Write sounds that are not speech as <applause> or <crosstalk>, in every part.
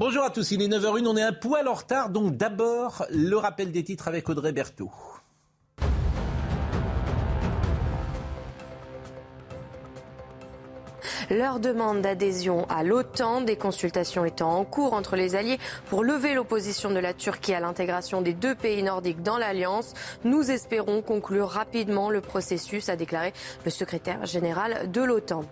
Bonjour à tous, il est 9h01, on est un poil en retard, donc d'abord le rappel des titres avec Audrey Berthaud. Leur demande d'adhésion à l'OTAN, des consultations étant en cours entre les alliés pour lever l'opposition de la Turquie à l'intégration des deux pays nordiques dans l'Alliance. Nous espérons conclure rapidement le processus, a déclaré le secrétaire général de l'OTAN.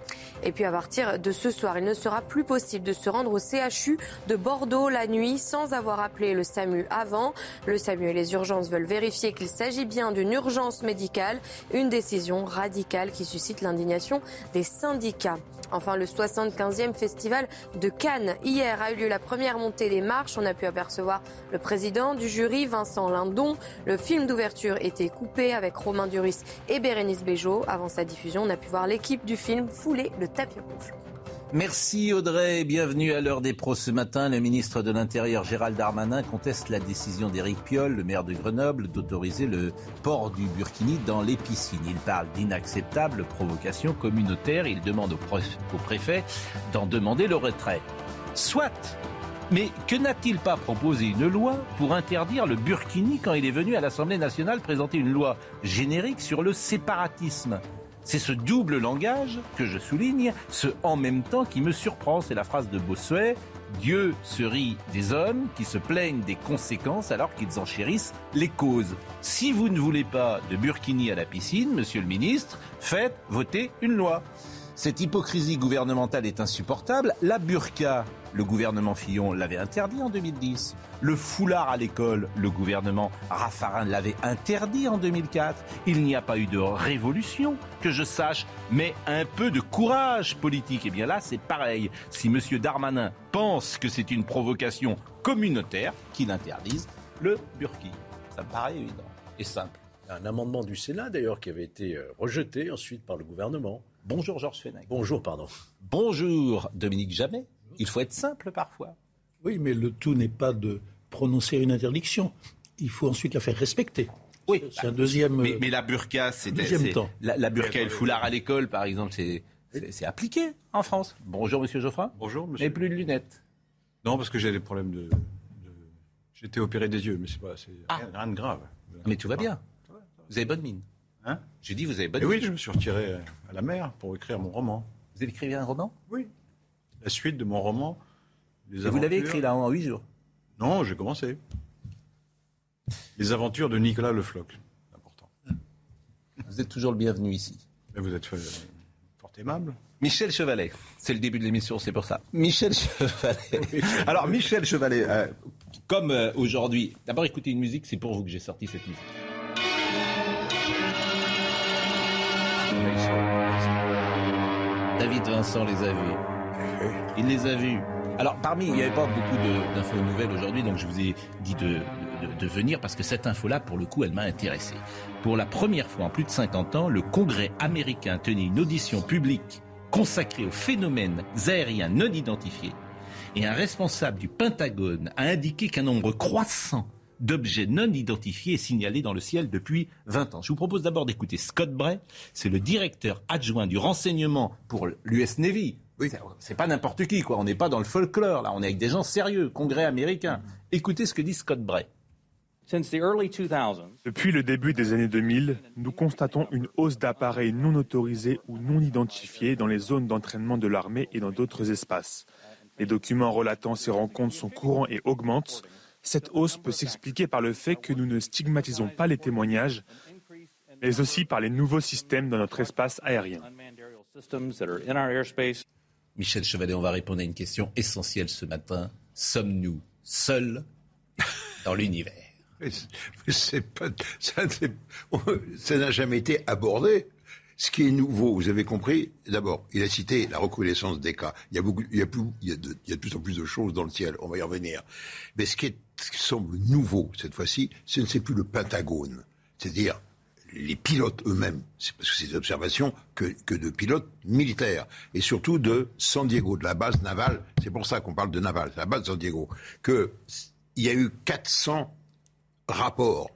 Et puis à partir de ce soir, il ne sera plus possible de se rendre au CHU de Bordeaux la nuit sans avoir appelé le SAMU avant. Le SAMU et les urgences veulent vérifier qu'il s'agit bien d'une urgence médicale, une décision radicale qui suscite l'indignation des syndicats. Enfin, le 75e festival de Cannes. Hier a eu lieu la première montée des marches. On a pu apercevoir le président du jury, Vincent Lindon. Le film d'ouverture était coupé avec Romain Duris et Bérénice Bejo. Avant sa diffusion, on a pu voir l'équipe du film fouler le tapis rouge. Merci Audrey, bienvenue à l'heure des pros ce matin. Le ministre de l'Intérieur Gérald Darmanin conteste la décision d'Éric Piolle, le maire de Grenoble, d'autoriser le port du burkini dans les piscines. Il parle d'inacceptable provocation communautaire. Il demande au préfet d'en demander le retrait. Soit mais que n'a-t-il pas proposé? Une loi pour interdire le burkini quand il est venu à l'Assemblée nationale présenter une loi générique sur le séparatisme? C'est ce double langage que je souligne, ce en même temps qui me surprend. C'est la phrase de Bossuet. Dieu se rit des hommes qui se plaignent des conséquences alors qu'ils en chérissent les causes. Si vous ne voulez pas de burkini à la piscine, monsieur le ministre, faites voter une loi. Cette hypocrisie gouvernementale est insupportable. La burqa, le gouvernement Fillon l'avait interdit en 2010. Le foulard à l'école, le gouvernement Raffarin l'avait interdit en 2004. Il n'y a pas eu de révolution, que je sache, mais un peu de courage politique. Et eh bien là, c'est pareil. Si M. Darmanin pense que c'est une provocation communautaire, qu'il interdise le burki. Ça me paraît évident et simple. Un amendement du Sénat, d'ailleurs, qui avait été euh, rejeté ensuite par le gouvernement. Bonjour Georges Fenech. Bonjour, pardon. Bonjour Dominique Jamais. Il faut être simple parfois. Oui, mais le tout n'est pas de prononcer une interdiction. Il faut ensuite la faire respecter. Oui, c'est un deuxième. Mais, la burqa, c'est deuxième temps. La, burqa et le foulard à l'école, par exemple, c'est appliqué en France. Bonjour Monsieur Geoffrin. Bonjour Monsieur. Mais plus de lunettes. Non, parce que j'ai des problèmes de. J'étais opéré des yeux, mais c'est pas ah. rien, de grave. Mais tout va bien. Vous avez bonne mine. Hein? J'ai dit, vous avez bonne Oui, je me suis retiré à la mer pour écrire mon roman. Vous avez écrit un roman? Oui. La suite de mon roman. Les Et vous l'avez écrit là en huit jours Non, j'ai commencé. Les aventures de Nicolas Le Floch. Important. Vous êtes toujours le bienvenu ici. Mais vous êtes euh, fort aimable. Michel Chevalet, c'est le début de l'émission, c'est pour ça. Michel Chevalet. <laughs> Alors Michel Chevalet, euh, comme euh, aujourd'hui, d'abord écoutez une musique, c'est pour vous que j'ai sorti cette musique. David Vincent les a vus. Il les a vus. Alors, parmi, il n'y avait pas beaucoup d'infos nouvelles aujourd'hui, donc je vous ai dit de, venir parce que cette info-là, pour le coup, elle m'a intéressé. Pour la première fois en plus de 50 ans, le Congrès américain tenait une audition publique consacrée aux phénomènes aériens non identifiés. Et un responsable du Pentagone a indiqué qu'un nombre croissant d'objets non identifiés et signalés dans le ciel depuis 20 ans. Je vous propose d'abord d'écouter Scott Bray, c'est le directeur adjoint du renseignement pour l'US Navy. Oui. C'est pas n'importe qui, quoi. On n'est pas dans le folklore, là. On est avec des gens sérieux, congrès américain. Écoutez ce que dit Scott Bray. Depuis le début des années 2000, nous constatons une hausse d'appareils non autorisés ou non identifiés dans les zones d'entraînement de l'armée et dans d'autres espaces. Les documents relatant ces rencontres sont courants et augmentent, cette hausse peut s'expliquer par le fait que nous ne stigmatisons pas les témoignages, mais aussi par les nouveaux systèmes dans notre espace aérien. Michel Chevalet, on va répondre à une question essentielle ce matin. Sommes-nous seuls dans l'univers? Ça n'a jamais été abordé. Ce qui est nouveau, vous avez compris, d'abord, il a cité la reconnaissance des cas. Il y a, plus, de, plus en plus de choses dans le ciel, on va y revenir. Mais ce qui, semble nouveau cette fois-ci, ce n'est plus le Pentagone, c'est-à-dire les pilotes eux-mêmes, c'est parce que c'est des observations que, de pilotes militaires, et surtout de San Diego, de la base navale, c'est pour ça qu'on parle de navale, la base de San Diego, qu'il y a eu 400 rapports.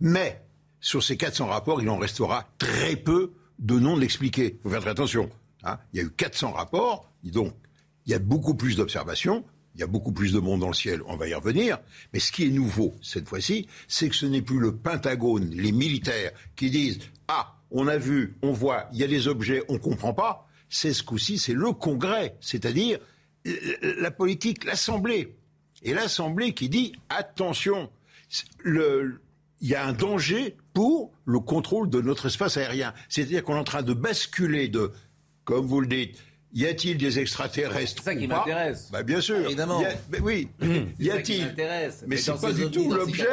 Mais sur ces 400 rapports, il en restera très peu de non l'expliquer. Il faut attention. Hein. Il y a eu 400 rapports, donc il y a beaucoup plus d'observations, il y a beaucoup plus de monde dans le ciel, on va y revenir. Mais ce qui est nouveau cette fois-ci, c'est que ce n'est plus le Pentagone, les militaires qui disent Ah, on a vu, on voit, il y a des objets, on ne comprend pas. C'est ce coup-ci, c'est le Congrès, c'est-à-dire la politique, l'Assemblée. Et l'Assemblée qui dit Attention, il y a un danger pour le contrôle de notre espace aérien. C'est-à-dire qu'on est en train de basculer de, comme vous le dites, y a-t-il des extraterrestres C'est ça qui m'intéresse. Bah, bien sûr. Évidemment. Y a, mais oui. y a-t-il Mais, mais c'est pas du tout l'objet.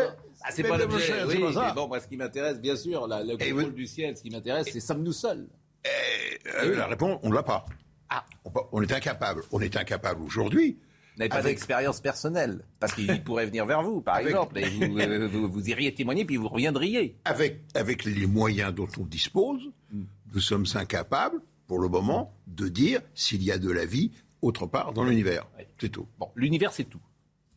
Ah, c'est pas l'objet. Oui, mais bon, moi, ce qui m'intéresse, bien sûr, la, le contrôle du ciel, ce qui m'intéresse, c'est sommes-nous seuls et, euh, oui. La réponse, on ne l'a pas. Ah. On, on est incapable. On est incapable aujourd'hui vous n'avez pas avec... d'expérience personnelle, parce qu'il <laughs> pourrait venir vers vous, par avec... exemple, et vous, euh, vous, vous, iriez témoigner, puis vous reviendriez. Avec, avec les moyens dont on dispose, mm. nous sommes incapables, pour le moment, de dire s'il y a de la vie autre part dans l'univers. Oui. C'est tout. Bon, l'univers, c'est tout.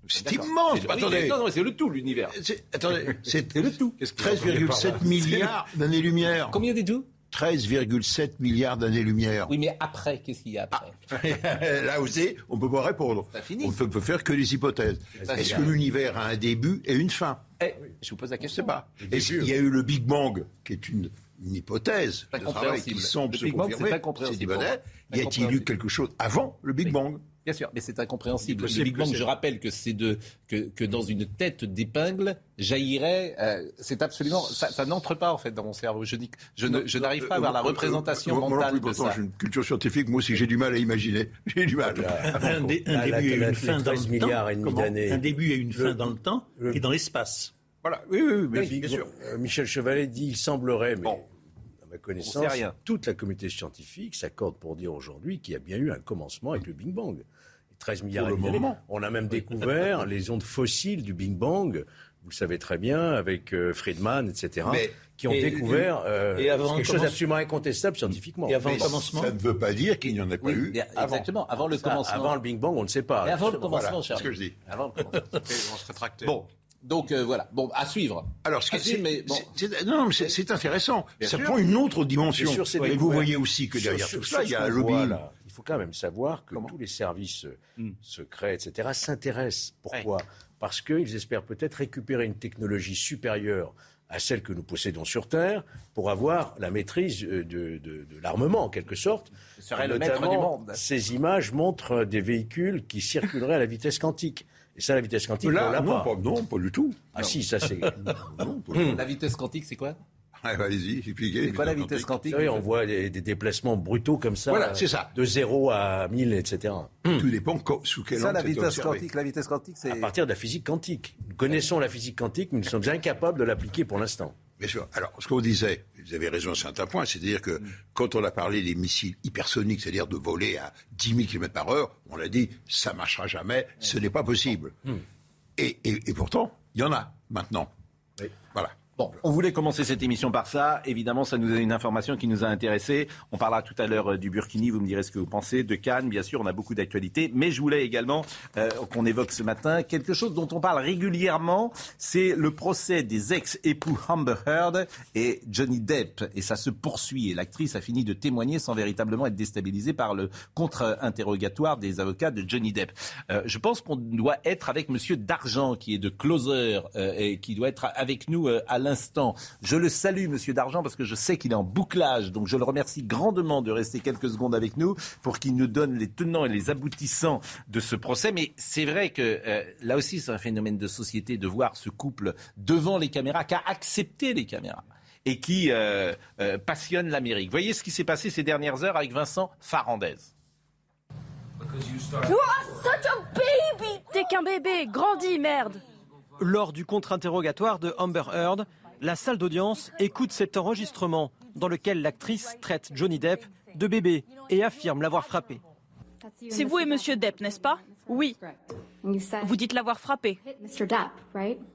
C'est immense. Attendez, non, non, c'est le tout, l'univers. Attendez, <laughs> c'est le tout. 13,7 milliards d'années-lumière. Combien des tout 13,7 milliards d'années-lumière. Oui, mais après, qu'est-ce qu'il y a après? Ah. <laughs> Là aussi, on ne peut pas répondre. On ne peut faire que des hypothèses. Est-ce que l'univers a un début et une fin? Eh, Je vous pose la question. Je ne sais pas. Il y a eu le Big Bang, qui est une, une hypothèse de travail qui semble se confirmer. C'est. Y a-t-il eu quelque chose avant le Big Bang Bien sûr, mais c'est incompréhensible. Le Big Bang, je rappelle que c'est de que, que, dans une tête d'épingle jaillirait. Euh, c'est absolument ça, ça n'entre pas en fait dans mon cerveau. Je dis, je, ne, je n'arrive pas à avoir la représentation euh, mentale moi, plus, de ça. J'ai une culture scientifique, moi aussi j'ai du mal à imaginer. <laughs> J'ai du mal. Un, dé, un début et une fin dans le temps. Un début et une fin dans le temps et dans l'espace. Voilà. Oui, oui, oui, oui bien sûr. Euh, Michel Chevalet dit, il semblerait, mais. Bon ma connaissance, toute la communauté scientifique s'accorde pour dire aujourd'hui qu'il y a bien eu un commencement avec le Big Bang. 13 milliards d'années. On a même découvert les ondes fossiles du Big Bang, vous le savez très bien, avec euh, Friedman, etc., mais, qui ont et, découvert euh, et avant quelque chose d'absolument incontestable scientifiquement. Et avant le commencement Ça ne veut pas dire qu'il n'y en a pas oui, eu. Exactement, avant le ça, commencement. Avant le Big Bang, on ne sait pas. Et avant le commencement, voilà, cher. ce que je dis. Avant le commencement. on se rétractait. Bon. Donc euh, voilà, bon, à suivre. Alors, ce bon. non, c'est intéressant. Bien ça sûr. prend une autre dimension. Ces mais vous voyez aussi que derrière sur, tout cela, il y a un lobby. Il faut quand même savoir que Comment tous les services Hmm. secrets, etc., s'intéressent. Pourquoi? Parce qu'ils espèrent peut-être récupérer une technologie supérieure à celle que nous possédons sur Terre pour avoir la maîtrise de, de, de l'armement, en quelque sorte. Ce serait le maître du monde. Ces images montrent des véhicules qui circuleraient à la vitesse quantique. Et ça, la vitesse quantique, Là, on l'a non, pas. pas. Non, pas du tout. Ah si, ça c'est... <laughs> Non, pas- <laughs> La vitesse quantique, c'est quoi Ah, Allez-y, expliquez. C'est quoi la vitesse quantique on voit des, des déplacements brutaux comme ça. Voilà, euh, c'est ça. De 0 à 1000, etc. Tout dépend co- sous quel Ça, angle la c'est vitesse quantique. La vitesse quantique, c'est. À partir de la physique quantique. Nous connaissons la physique quantique, mais nous sommes incapables de l'appliquer pour l'instant. Bien sûr. Alors, ce qu'on disait, vous avez raison à un certain point, c'est-à-dire que quand on a parlé des missiles hypersoniques, c'est-à-dire de voler à 10 000 km par heure, on a dit, ça marchera jamais, ce n'est pas possible. Et, et- et pourtant, il y en a maintenant. Bon, on voulait commencer cette émission par ça. Évidemment, ça nous a une information qui nous a intéressés. On parlera tout à l'heure euh, du Burkini, vous me direz ce que vous pensez. De Cannes, bien sûr, on a beaucoup d'actualités. Mais je voulais également euh, qu'on évoque ce matin quelque chose dont on parle régulièrement. C'est le procès des ex-époux Amber Heard et Johnny Depp. Et ça se poursuit. Et l'actrice a fini de témoigner sans véritablement être déstabilisée par le contre-interrogatoire des avocats de Johnny Depp. Euh, je pense qu'on doit être avec Monsieur Dargent, qui est de Closer, et qui doit être avec nous à l'instant. Je le salue, Monsieur Dargent, parce que je sais qu'il est en bouclage. Donc je le remercie grandement de rester quelques secondes avec nous pour qu'il nous donne les tenants et les aboutissants de ce procès. Mais c'est vrai que euh, là aussi, c'est un phénomène de société de voir ce couple devant les caméras, qui a accepté les caméras et qui euh, euh, passionne l'Amérique. Voyez ce qui s'est passé ces dernières heures avec Vincent Farandez. T'es qu'un bébé, grandis, merde Lors du contre-interrogatoire de Amber Heard, la salle d'audience écoute cet enregistrement dans lequel l'actrice traite Johnny Depp de bébé et affirme l'avoir frappé. C'est vous et Monsieur Depp, n'est-ce pas? Oui. Vous dites l'avoir frappé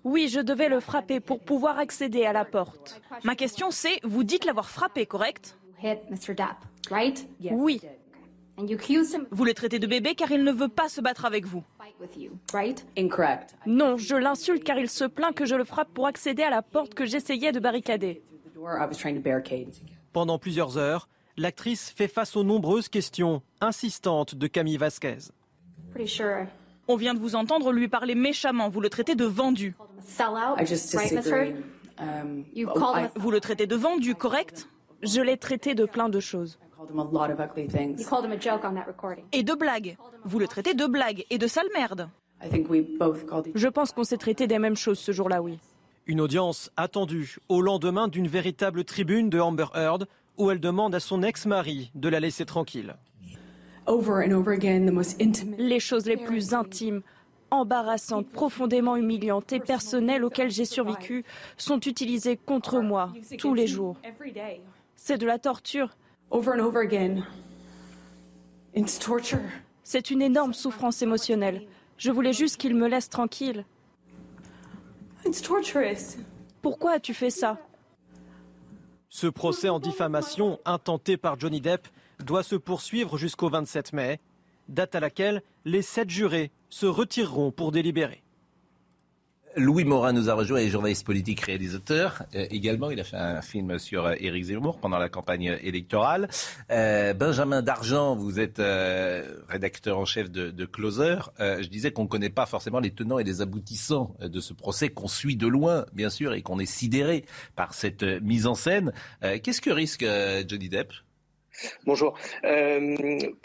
Oui, je devais le frapper pour pouvoir accéder à la porte. Ma question c'est, vous dites l'avoir frappé, correct? Oui. Vous le traitez de bébé car il ne veut pas se battre avec vous. Non, je l'insulte car il se plaint que je le frappe pour accéder à la porte que j'essayais de barricader. Pendant plusieurs heures, l'actrice fait face aux nombreuses questions insistantes de Camille Vasquez. On vient de vous entendre lui parler méchamment. Vous le traitez de vendu. Um, vous le traitez de vendu, correct? Je l'ai traité de plein de choses. Et de blagues. Vous le traitez de blagues et de sale merde. Je pense qu'on s'est traité des mêmes choses ce jour-là, oui. Une audience attendue au lendemain d'une véritable tribune de Amber Heard où elle demande à son ex-mari de la laisser tranquille. Les choses les plus intimes, embarrassantes, profondément humiliantes et personnelles auxquelles j'ai survécu sont utilisées contre moi tous les jours. C'est de la torture. C'est une énorme souffrance émotionnelle. Je voulais juste qu'il me laisse tranquille. Pourquoi as-tu fait ça? Ce procès en diffamation intenté par Johnny Depp doit se poursuivre jusqu'au 27 mai, date à laquelle les sept jurés se retireront pour délibérer. Louis Morin nous a rejoint, est journaliste politique, réalisateur. Euh, également, il a fait un film sur euh, Éric Zemmour pendant la campagne électorale. Euh, Benjamin Dargent, vous êtes rédacteur en chef de, de Closer. je disais qu'on ne connaît pas forcément les tenants et les aboutissants de ce procès, qu'on suit de loin, bien sûr, et qu'on est sidéré par cette mise en scène. Qu'est-ce que risque Johnny Depp? Bonjour. Euh,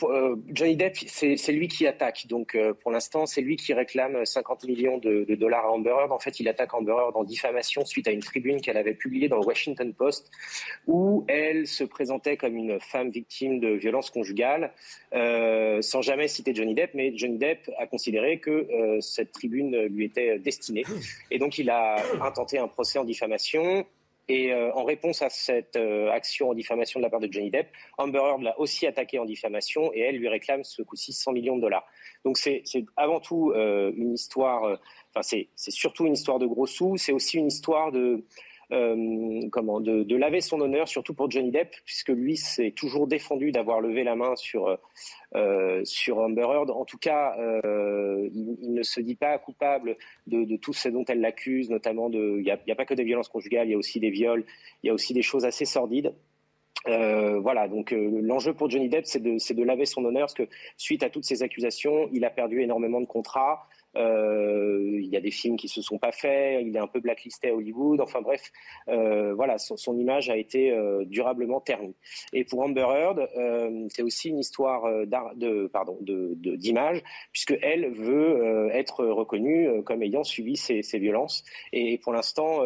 euh, Johnny Depp, c'est lui qui attaque. Donc, euh, pour l'instant, c'est lui qui réclame 50 millions de, dollars à Amber Heard. En fait, il attaque Amber Heard en diffamation suite à une tribune qu'elle avait publiée dans le Washington Post où elle se présentait comme une femme victime de violences conjugales, sans jamais citer Johnny Depp. Mais Johnny Depp a considéré que cette tribune lui était destinée. Et donc, il a intenté un procès en diffamation. Et euh, en réponse à cette euh, action en diffamation de la part de Johnny Depp, Amber Heard l'a aussi attaqué en diffamation et elle lui réclame ce coup-ci 100 millions de dollars. Donc c'est avant tout euh, une histoire, enfin c'est surtout une histoire de gros sous, c'est aussi une histoire de euh, comment, de, laver son honneur, surtout pour Johnny Depp, puisque lui s'est toujours défendu d'avoir levé la main sur, euh, sur Amber Heard. En tout cas, euh, il, ne se dit pas coupable de, tout ce dont elle l'accuse, notamment de. Il n'y a, pas que des violences conjugales, il y a aussi des viols, il y a aussi des choses assez sordides. Voilà, donc l'enjeu pour Johnny Depp, c'est de, de, laver son honneur, parce que suite à toutes ces accusations, il a perdu énormément de contrats. Euh, il y a des films qui se sont pas faits, il est un peu blacklisté à Hollywood. Enfin bref, euh, voilà, son, image a été euh, durablement ternie. Et pour Amber Heard, c'est aussi une histoire de d'image, puisque elle veut être reconnue comme ayant subi ces, violences. Et pour l'instant,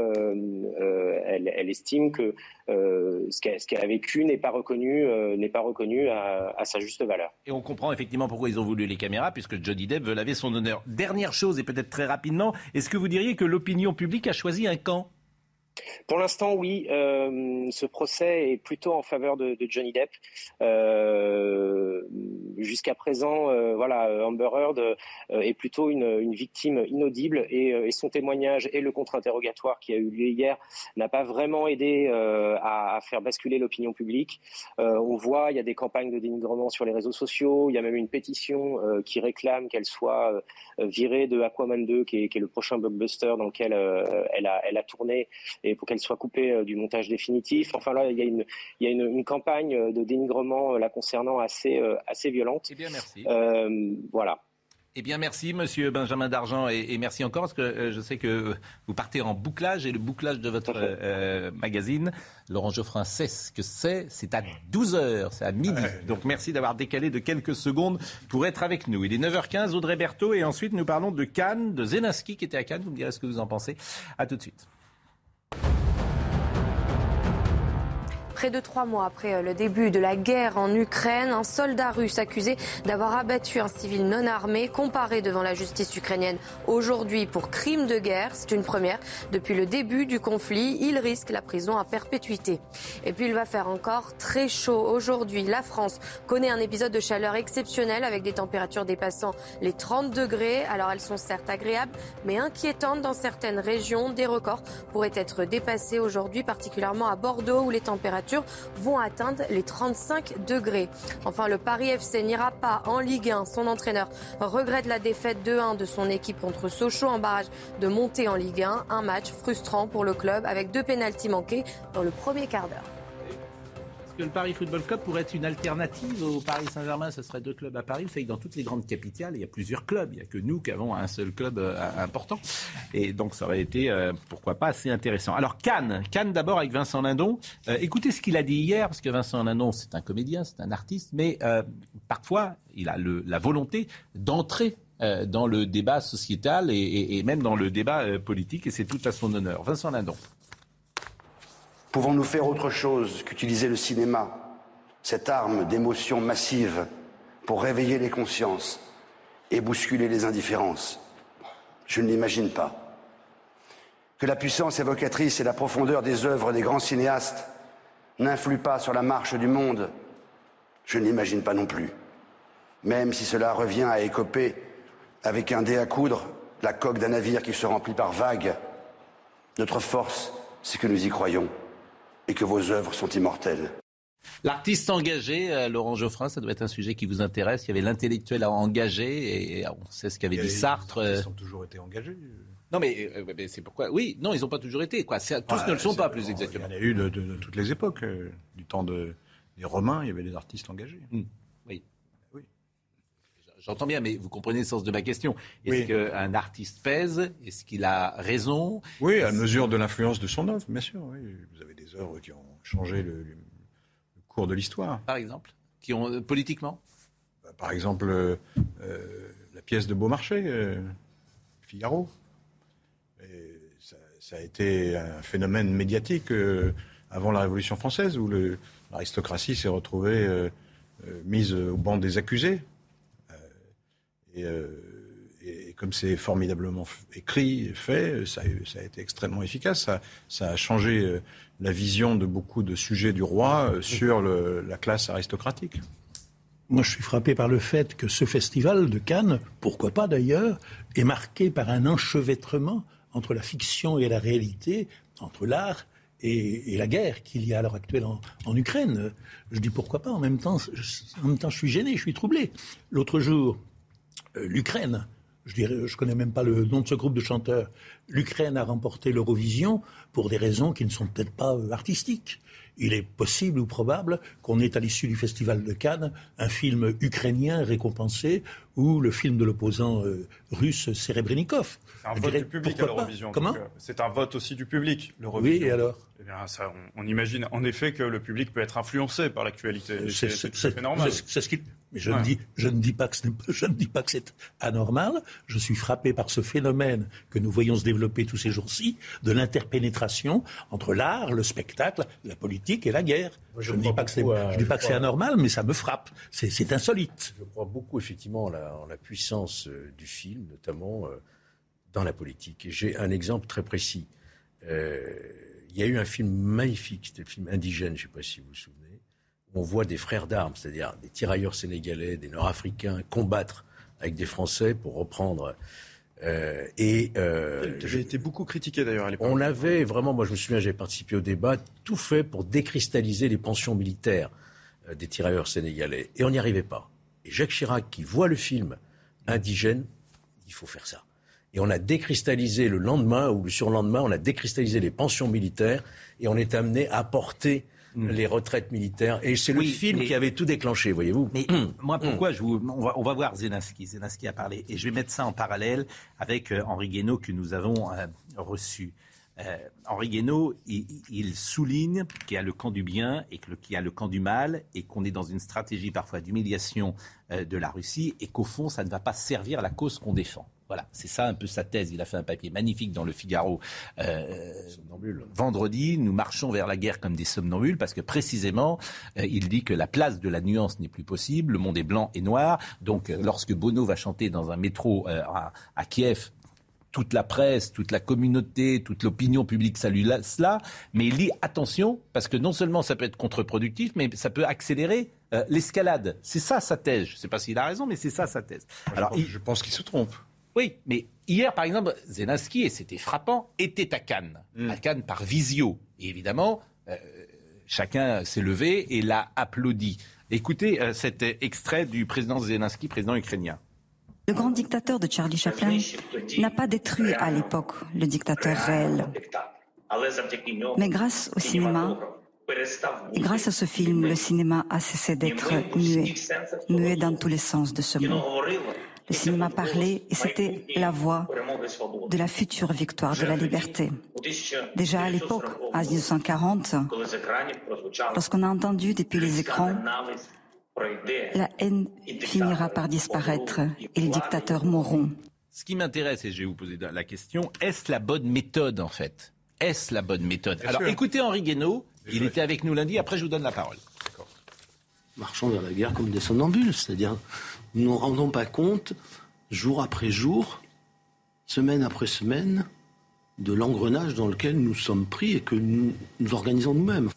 elle, estime que ce qu'elle a vécu n'est pas reconnu, reconnu à, sa juste valeur. Et on comprend effectivement pourquoi ils ont voulu les caméras, puisque Johnny Depp veut laver son honneur. Dernière chose, et peut-être très rapidement, est-ce que vous diriez que l'opinion publique a choisi un camp? Pour l'instant, oui. Euh, ce procès est plutôt en faveur de, Johnny Depp. Euh, jusqu'à présent, euh, voilà, Amber Heard est plutôt une, victime inaudible et, son témoignage et le contre-interrogatoire qui a eu lieu hier n'a pas vraiment aidé à, faire basculer l'opinion publique. on voit, il y a des campagnes de dénigrement sur les réseaux sociaux. Il y a même une pétition qui réclame qu'elle soit virée de Aquaman 2, qui est, le prochain blockbuster dans lequel elle a, tourné pour qu'elle soit coupée euh, du montage définitif. Enfin là, il y a une, il y a une, campagne euh, de dénigrement euh, la concernant assez, assez violente. Eh bien, merci. voilà. Eh bien, merci, monsieur Benjamin Dargent, et, merci encore, parce que je sais que vous partez en bouclage, et le bouclage de votre magazine, Laurent Geoffrin sait ce que c'est, c'est à 12h, c'est à midi. Donc, merci d'avoir décalé de quelques secondes pour être avec nous. Il est 9h15, Audrey Berthaud, et ensuite, nous parlons de Cannes, de Zelensky, qui était à Cannes. Vous me direz ce que vous en pensez. À tout de suite. you Près de trois mois après le début de la guerre en Ukraine, un soldat russe accusé d'avoir abattu un civil non armé comparé devant la justice ukrainienne aujourd'hui pour crime de guerre. C'est une première. Depuis le début du conflit, il risque la prison à perpétuité. Et puis il va faire encore très chaud aujourd'hui. La France connaît un épisode de chaleur exceptionnel avec des températures dépassant les 30 degrés. Alors elles sont certes agréables, mais inquiétantes dans certaines régions. Des records pourraient être dépassés aujourd'hui, particulièrement à Bordeaux où les températures vont atteindre les 35 degrés. Enfin, le Paris FC n'ira pas en Ligue 1. Son entraîneur regrette la défaite 2-1 de son équipe contre Sochaux en barrage de montée en Ligue 1. Un match frustrant pour le club avec deux pénalties manqués dans le premier quart d'heure le Paris Football Club pourrait être une alternative au Paris Saint-Germain Ce serait deux clubs à Paris. Vous savez que dans toutes les grandes capitales, il y a plusieurs clubs. Il n'y a que nous qui avons un seul club euh, important. Et donc, ça aurait été, euh, pourquoi pas, assez intéressant. Alors, Cannes. Cannes d'abord avec Vincent Lindon. Euh, écoutez ce qu'il a dit hier, parce que Vincent Lindon, c'est un comédien, c'est un artiste, mais parfois, il a la volonté d'entrer dans le débat sociétal et, même dans le débat politique, et c'est tout à son honneur. Vincent Lindon. Pouvons-nous faire autre chose qu'utiliser le cinéma, cette arme d'émotion massive, pour réveiller les consciences et bousculer les indifférences? Je ne l'imagine pas. Que la puissance évocatrice et la profondeur des œuvres des grands cinéastes n'influent pas sur la marche du monde, je ne l'imagine pas non plus. Même si cela revient à écoper avec un dé à coudre la coque d'un navire qui se remplit par vagues, notre force, c'est que nous y croyons et que vos œuvres sont immortelles. L'artiste engagé, euh, Laurent Geoffrin, ça doit être un sujet qui vous intéresse. Il y avait l'intellectuel engagé, et on sait ce qu'avait dit Sartre. Ils ont toujours été engagés. Non, mais, euh, c'est pourquoi. Oui, non, ils n'ont pas toujours été. Quoi. Tous ne le sont pas, plus exactement. Il y en a eu de, toutes les époques. Euh, du temps des Romains, il y avait des artistes engagés. Hmm. J'entends bien, mais vous comprenez le sens de ma question. Est-ce qu'un artiste pèse? Est-ce qu'il a raison? Oui, à mesure de l'influence de son œuvre, bien sûr. Oui. Vous avez œuvres qui ont changé le, cours de l'histoire. Par exemple? Qui ont euh, politiquement? Bah, Par exemple, euh, euh, la pièce de Beaumarchais, Figaro. ça, a été un phénomène médiatique avant la Révolution française, où l'aristocratie s'est retrouvée mise au banc des accusés. Et et comme c'est formidablement écrit fait, ça, a été extrêmement efficace. Ça, a changé euh, la vision de beaucoup de sujets du roi euh, sur la classe aristocratique. Moi, je suis frappé par le fait que ce festival de Cannes, pourquoi pas d'ailleurs, est marqué par un enchevêtrement entre la fiction et la réalité, entre l'art et, la guerre qu'il y a à l'heure actuelle en, Ukraine. Je dis pourquoi pas, en même temps, en même temps, je suis gêné, je suis troublé. L'autre jour, euh, l'Ukraine je je connais même pas le nom de ce groupe de chanteurs. L'Ukraine a remporté l'Eurovision pour des raisons qui ne sont peut-être pas euh, artistiques. Il est possible ou probable qu'on ait à l'issue du Festival de Cannes un film ukrainien récompensé ou le film de l'opposant euh, russe Serebrennikov. C'est un vote du public à l'Eurovision. Comment C'est un vote aussi du public, Oui, et alors eh bien, ça, on, imagine en effet que le public peut être influencé par l'actualité. C'est normal. C'est ce qui, mais je, ne dis, je, ne dis pas que je ne dis pas que c'est anormal. Je suis frappé par ce phénomène que nous voyons se développer tous ces jours-ci de l'interpénétration entre l'art, le spectacle, la politique et la guerre. je, ne dis pas que c'est, anormal, mais ça me frappe. C'est, insolite. Je crois beaucoup effectivement en la, la puissance euh, du film, notamment euh, dans la politique. J'ai un exemple très précis. Euh, il y a eu un film magnifique, c'était le film Indigène, je ne sais pas si vous vous souvenez on voit des frères d'armes, c'est-à-dire des tirailleurs sénégalais, des Nord-Africains combattre avec des Français pour reprendre. Euh, et euh, j'ai été beaucoup critiqué d'ailleurs à l'époque. On avait vraiment, moi je me souviens, j'ai participé au débat, tout fait pour décristalliser les pensions militaires euh, des tirailleurs sénégalais, et on n'y arrivait pas. Et Jacques Chirac, qui voit le film indigène, il faut faire ça. Et on a décristallisé le lendemain ou le surlendemain, on a décristallisé les pensions militaires et on est amené à porter Mm. les retraites militaires. Et c'est le film qui avait tout déclenché, voyez-vous. Mais mm. moi, pourquoi je vous, on, va, voir Zelensky. Zelensky a parlé. Et je vais mettre ça en parallèle avec euh, Henri Guénaud que nous avons euh, reçu. Euh, Henri Guénaud, il, souligne qu'il y a le camp du bien et qu'il y a le camp du mal et qu'on est dans une stratégie parfois d'humiliation de la Russie et qu'au fond, ça ne va pas servir la cause qu'on défend. Voilà, c'est ça un peu sa thèse. Il a fait un papier magnifique dans le Figaro euh, vendredi. Nous marchons vers la guerre comme des somnambules parce que précisément, euh, il dit que la place de la nuance n'est plus possible. Le monde est blanc et noir. Donc, euh, lorsque Bono va chanter dans un métro à, à Kiev, toute la presse, toute la communauté, toute l'opinion publique salue cela, mais il dit attention, parce que non seulement ça peut être contre-productif, mais ça peut accélérer l'escalade. C'est ça sa thèse. Je ne sais pas s'il a raison, mais c'est ça sa thèse. Alors, je pense qu'il se trompe. Oui, mais hier, par exemple, Zelensky, et c'était frappant, était à Cannes. Hmm. À Cannes par visio. Et évidemment, euh, chacun s'est levé et l'a applaudi. Écoutez euh, cet extrait du président Zelensky, président ukrainien. Le grand dictateur de Charlie Chaplin n'a pas détruit à l'époque le dictateur réel. Mais grâce au cinéma, et grâce à ce film, le cinéma a cessé d'être muet, muet dans tous les sens de ce mot. Le cinéma parlait et c'était la voix de la future victoire de la liberté. Déjà à l'époque, en 1940, lorsqu'on a entendu depuis les écrans, la haine finira par disparaître et les dictateurs mourront. Ce qui m'intéresse, et je vais vous poser la question, est-ce la bonne méthode en fait? Est-ce la bonne méthode? Alors écoutez Henri Guénaud, il était avec nous lundi, après je vous donne la parole. Marchons vers la guerre comme des somnambules, c'est-à-dire nous ne rendons pas compte, jour après jour, semaine après semaine, de l'engrenage dans lequel nous sommes pris et que nous, organisons nous-mêmes.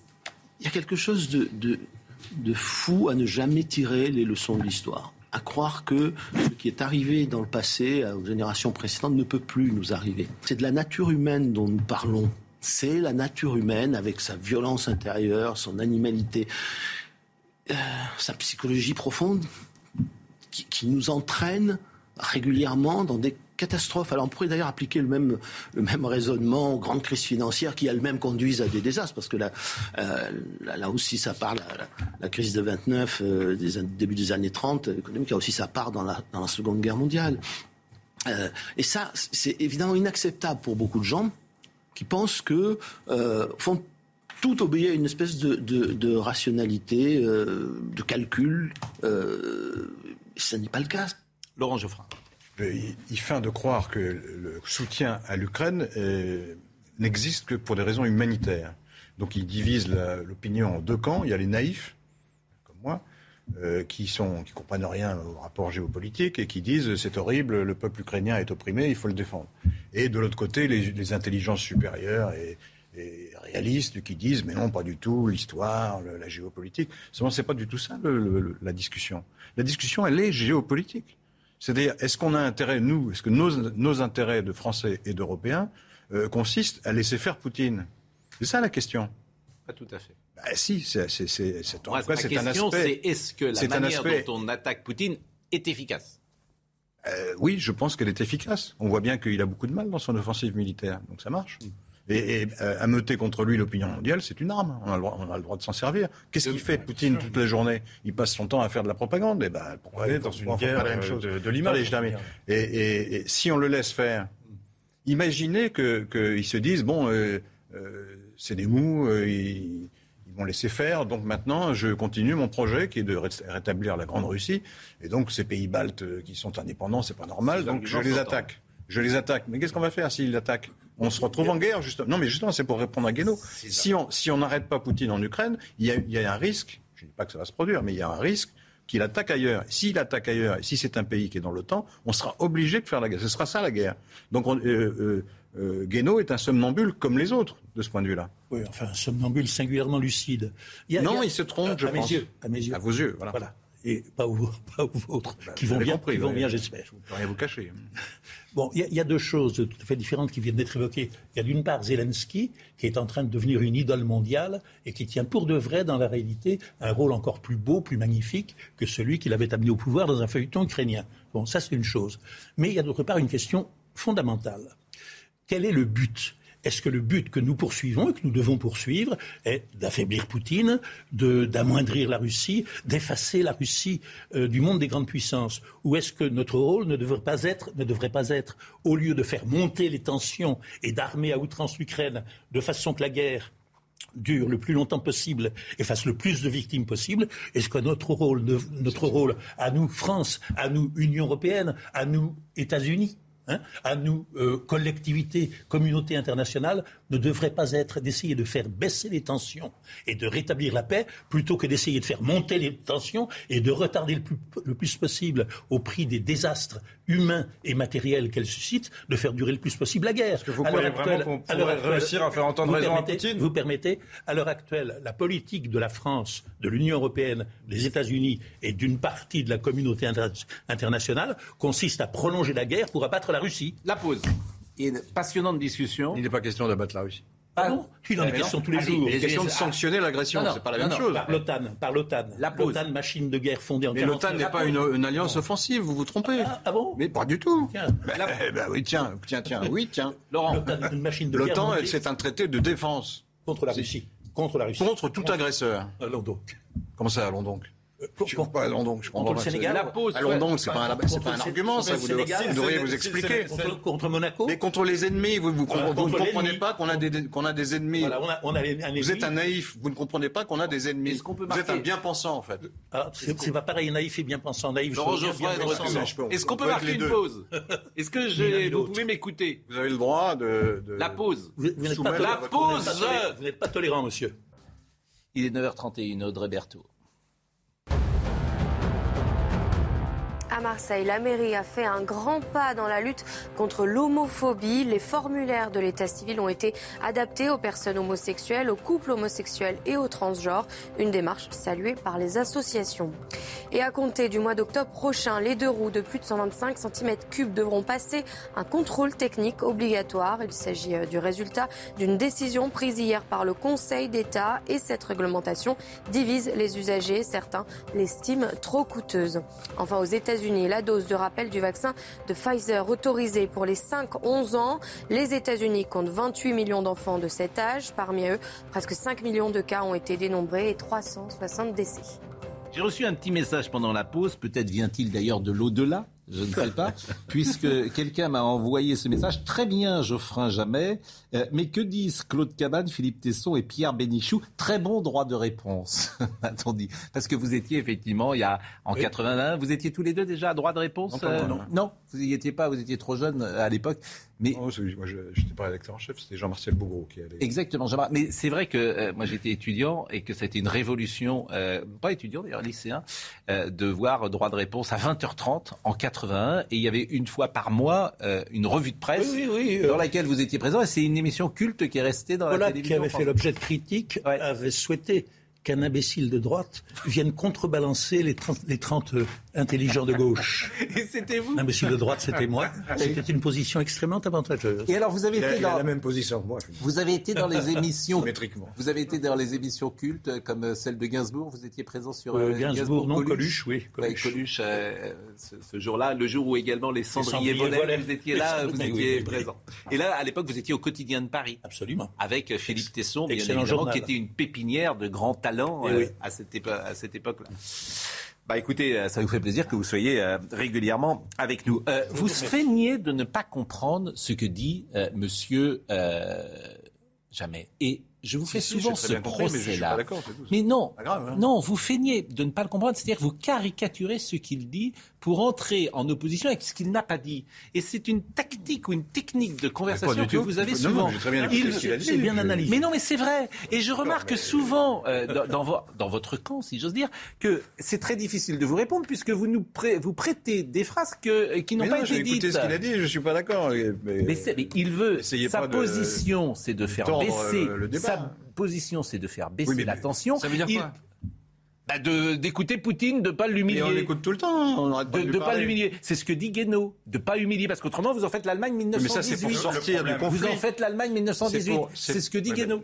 Il y a quelque chose de, de, fou à ne jamais tirer les leçons de l'histoire à croire que ce qui est arrivé dans le passé aux générations précédentes ne peut plus nous arriver. C'est de la nature humaine dont nous parlons. C'est la nature humaine avec sa violence intérieure, son animalité, euh, sa psychologie profonde, qui, nous entraîne régulièrement dans des catastrophes. Alors on pourrait d'ailleurs appliquer le même, le même raisonnement aux grandes crises financières qui elles-mêmes conduisent à des désastres, parce que là, euh, là, aussi ça part, la, crise de 29, euh, début des années 30, économique, a aussi sa part dans la, dans la Seconde Guerre mondiale. Euh, et ça, c'est évidemment inacceptable pour beaucoup de gens qui pensent que, font tout obéit à une espèce de, de, rationalité, de calcul. Ce n'est pas le cas. Laurent Geoffrin. Il feint de croire que le soutien à l'Ukraine n'existe que pour des raisons humanitaires. Donc il divise l'opinion en deux camps. Il y a les naïfs, comme moi, euh, qui sont qui comprennent rien au rapport géopolitique et qui disent c'est horrible, le peuple ukrainien est opprimé, il faut le défendre. Et de l'autre côté, les, les, intelligences supérieures et, et, réalistes qui disent mais non, pas du tout, l'histoire, la géopolitique. Seulement, c'est pas du tout ça le, la discussion. La discussion, elle est géopolitique. C'est-à-dire, est-ce qu'on a intérêt, nous, est-ce que nos, nos, intérêts de Français et d'Européens euh, consistent à laisser faire Poutine? C'est ça la question. Pas tout à fait. Bah, si, c'est, c'est, c'est, c'est, en c'est un aspect. C'est est-ce que la manière dont on attaque Poutine est efficace? Euh, Oui, je pense qu'elle est efficace. On voit bien qu'il a beaucoup de mal dans son offensive militaire, donc ça marche. Mm. Et, et euh, ameuter contre lui l'opinion mondiale, c'est une arme. On a le droit, on a le droit de s'en servir. Qu'est-ce qu'il fait, Poutine, toute la journée? Il passe son temps à faire de la propagande. Et ben, pourquoi dans une guerre la même chose? de, de l'image et, et, et, si on le laisse faire, imaginez qu'ils que se disent bon, euh, euh, c'est des mous, euh, ils, ils vont laisser faire. Donc maintenant, je continue mon projet qui est de rétablir la Grande Russie. Et donc ces pays baltes qui sont indépendants, c'est pas normal. Donc je les attaque. Je les attaque. Mais qu'est-ce qu'on va faire s'ils l'attaquent? On se retrouve en guerre, justement. Non, mais justement, c'est pour répondre à Guénaud. Si on si n'arrête pas Poutine en Ukraine, il y, a, un risque, je ne dis pas que ça va se produire, mais il y a un risque qu'il attaque ailleurs. S'il attaque ailleurs, et si c'est un pays qui est dans l'OTAN, on sera obligé de faire la guerre. Ce sera ça la guerre. Donc on, euh, euh, euh est un somnambule comme les autres de ce point de vue-là. Oui, enfin un somnambule singulièrement lucide. non, il, se trompe, je à pense. Mes yeux, à mes yeux. À vos yeux, voilà. voilà et pas aux, <laughs> pas vôtres, bah, qui vont bien, qui vont bien, j'espère. Je ne peux rien vous cacher. <laughs> Bon, il y, y, a deux choses tout à fait différentes qui viennent d'être évoquées. Il y a d'une part Zelensky, qui est en train de devenir une idole mondiale et qui tient pour de vrai, dans la réalité, un rôle encore plus beau, plus magnifique que celui qu'il avait amené au pouvoir dans un feuilleton ukrainien. Bon, ça c'est une chose. Mais il y a d'autre part une question fondamentale. Quel est le but est-ce que le but que nous poursuivons et que nous devons poursuivre est d'affaiblir Poutine, d'amoindrir la Russie, d'effacer la Russie euh, du monde des grandes puissances? Ou est-ce que notre rôle ne devrait pas être, ne devrait pas être au lieu de faire monter les tensions et d'armer à outrance l'Ukraine de façon que la guerre dure le plus longtemps possible et fasse le plus de victimes possible Est-ce que notre rôle, notre rôle à nous, France, à nous, Union européenne, à nous, États-Unis, hein, à nous, euh, collectivités, communautés internationales, ne devrait pas être d'essayer de faire baisser les tensions et de rétablir la paix, plutôt que d'essayer de faire monter les tensions et de retarder le plus, le plus possible, au prix des désastres humains et matériels qu'elles suscitent, de faire durer le plus possible la guerre. Est-ce que vous croyez vraiment qu'on pourrait réussir à faire entendre raison à Poutine Vous permettez, à l'heure actuelle, la politique de la France, de l'Union européenne, des États-Unis et d'une partie de la communauté internationale consiste à prolonger la guerre pour abattre la Russie. La pause. Et une passionnante discussion. Il n'est pas question d'abattre la Russie. Ah non Il en est question tous les jours. Il est question de sanctionner l'agression, c'est pas la même chose. Par l'OTAN, par l'OTAN. L'OTAN, machine de guerre fondée en Mais l'OTAN n'est pas une, alliance offensive, vous vous trompez. Ah, ah, bon Mais pas du tout. Tiens. Ben, ben oui, tiens, tiens, tiens, oui, tiens. Laurent. L'OTAN une machine de guerre. L'OTAN, c'est un traité de défense. Contre la Russie. Contre la Russie. Contre tout agresseur. Allons donc. Comment ça, allons donc je ne pas à London. Je contre le Sénégal La pause. À London, c'est pas, un, pas un argument, ça. Vous, devriez vous expliquer. Contre, Monaco Mais contre les ennemis, vous, vous, ne comprenez pas qu'on a, des, qu'on a des ennemis. vous êtes un naïf, vous ne comprenez pas qu'on a des ennemis. Vous êtes un bien-pensant, en fait. Ah, c'est pas pareil, naïf et bien-pensant. Naïf, Est-ce qu'on peut marquer une pause <laughs> Est-ce que vous pouvez m'écouter Vous avez le droit de... La pause. La pause Vous n'êtes pas tolérant, monsieur. Il est 9h31, Audrey Berthaud. À Marseille, la mairie a fait un grand pas dans la lutte contre l'homophobie. Les formulaires de l'état civil ont été adaptés aux personnes homosexuelles, aux couples homosexuels et aux transgenres. Une démarche saluée par les associations. Et à compter du mois d'octobre prochain, les deux roues de plus de 125 cm3 devront passer un contrôle technique obligatoire. Il s'agit euh, du résultat d'une décision prise hier par le Conseil d'État et cette réglementation divise les usagers. Certains l'estiment trop coûteuse. Enfin, aux États-Unis, la dose de rappel du vaccin de Pfizer autorisée pour les 5-11 ans. Les États-Unis comptent 28 millions d'enfants de cet âge. Parmi eux, presque 5 millions de cas ont été dénombrés et 360 décès. J'ai reçu un petit message pendant la pause, peut-être vient-il d'ailleurs de l'au-delà, je ne sais pas, <laughs> puisque quelqu'un m'a envoyé ce message. Très bien, Geoffrin Jamais. Euh, mais que disent Claude Cabane, Philippe Tesson et Pierre Bénichou? Très bon droit de réponse, <laughs> a-t-on dit. Parce que vous étiez effectivement, il y a en 81, vous étiez tous les deux déjà à droit de réponse Non, euh, non. vous n'y étiez pas, vous étiez trop jeune euh, à l'époque. Mais... moi, je n'étais pas rédacteur en chef, c'était Jean-Marcel Bougreau qui allait. Exactement, Jean Mais c'est vrai que moi j'étais étudiant et que ça a été une révolution, pas étudiant d'ailleurs, lycéen, de voir droit de réponse à 20h30 en 81. Et il y avait une fois par mois une revue de presse dans laquelle vous étiez présent. Et c'est une émission culte qui est restée dans la télévision. qui avait fait l'objet de critiques, avait souhaité qu'un imbécile de droite vienne contrebalancer les 30, les 30 euh, intelligents de gauche. <laughs> Et c'était vous L'imbécile de droite, c'était moi. C'était une position extrêmement avantageuse. Et alors, vous avez été dans la même position que moi. Vous avez été dans les émissions. <laughs> Vous avez été dans les émissions cultes euh, comme euh, celle de Gainsbourg. Vous étiez présent sur euh, Gainsbourg, non Coluche, oui. Coluche, ce, jour-là, le jour où également les cendriers volaient, vous étiez là, <laughs> vous étiez présent. Et là, à l'époque, vous étiez au quotidien de Paris. Absolument. Avec Philippe Tesson, bien évidemment, qui était une pépinière de grands talents eh à cette, à cette époque-là. Bah écoutez, euh, ça vous fait plaisir que vous soyez euh, régulièrement avec nous. Euh, vous feignez de ne pas comprendre ce que dit Monsieur Jamais. Et je vous fais souvent ce procès-là. Mais, non, hein. non, vous feignez de ne pas le comprendre, c'est-à-dire que vous caricaturez ce qu'il dit pour entrer en opposition avec ce qu'il n'a pas dit. Et c'est une tactique ou une technique de conversation que vous avez souvent. C'est bien analysé. Mais non, mais c'est vrai. Et je remarque souvent euh, dans, dans, votre camp, si j'ose dire, que c'est très difficile de vous répondre puisque vous nous vous prêtez des phrases que, qui n'ont pas été dites. ce qu'il a dit, je suis pas d'accord. Mais, mais, il veut. Sa position, c'est de faire baisser. Le débat. Sa position, c'est de faire baisser la tension. Ça veut dire quoi bah d'écouter Poutine, de pas l'humilier. on l'écoute tout le temps. On de ne pas l'humilier. C'est ce que dit Guénaud, de pas humilier, parce qu'autrement vous en faites l'Allemagne 1918. Mais ça c'est pour sortir du conflit. Vous en faites l'Allemagne 1918. C'est ce que dit Guénaud.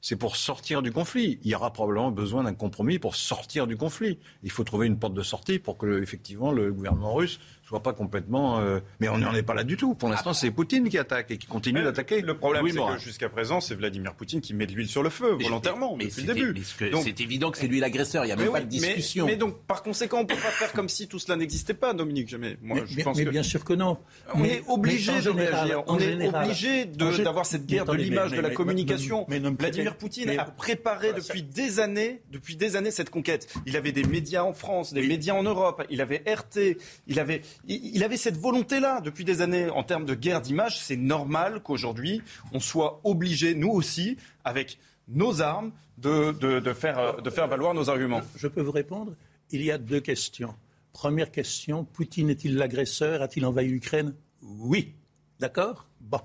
C'est pour sortir du conflit. Il y aura probablement besoin d'un compromis pour sortir du conflit. Il faut trouver une porte de sortie pour que effectivement le gouvernement russe soit pas complètement. Euh, mais on n'en est pas là du tout. Pour l'instant, c'est Poutine qui attaque et qui continue d'attaquer. Le problème, c'est que jusqu'à présent, c'est Vladimir Poutine qui met de l'huile sur le feu volontairement mais, depuis le début. C'est évident que c'est lui l'agresseur. Il n'y a même pas de discussion. Mais, donc, par conséquent, on ne peut pas faire comme si tout cela n'existait pas, Dominique. Jamais. Moi, je pense mais bien sûr que non. On est obligé de réagir. On est obligé d'avoir cette guerre de l'image, de la communication. Vladimir Poutine a préparé depuis des années, depuis des années cette conquête. Il avait des médias en France, des médias en Europe. Il avait RT. Il avait, il avait cette volonté-là depuis des années en termes de guerre d'image. C'est normal qu'aujourd'hui, on soit obligé, nous aussi, avec nos armes, de, faire, de faire valoir nos arguments. Je peux vous répondre Il y a deux questions. Première question, Poutine est-il l'agresseur? A-t-il envahi l'Ukraine? Oui. D'accord? Bon.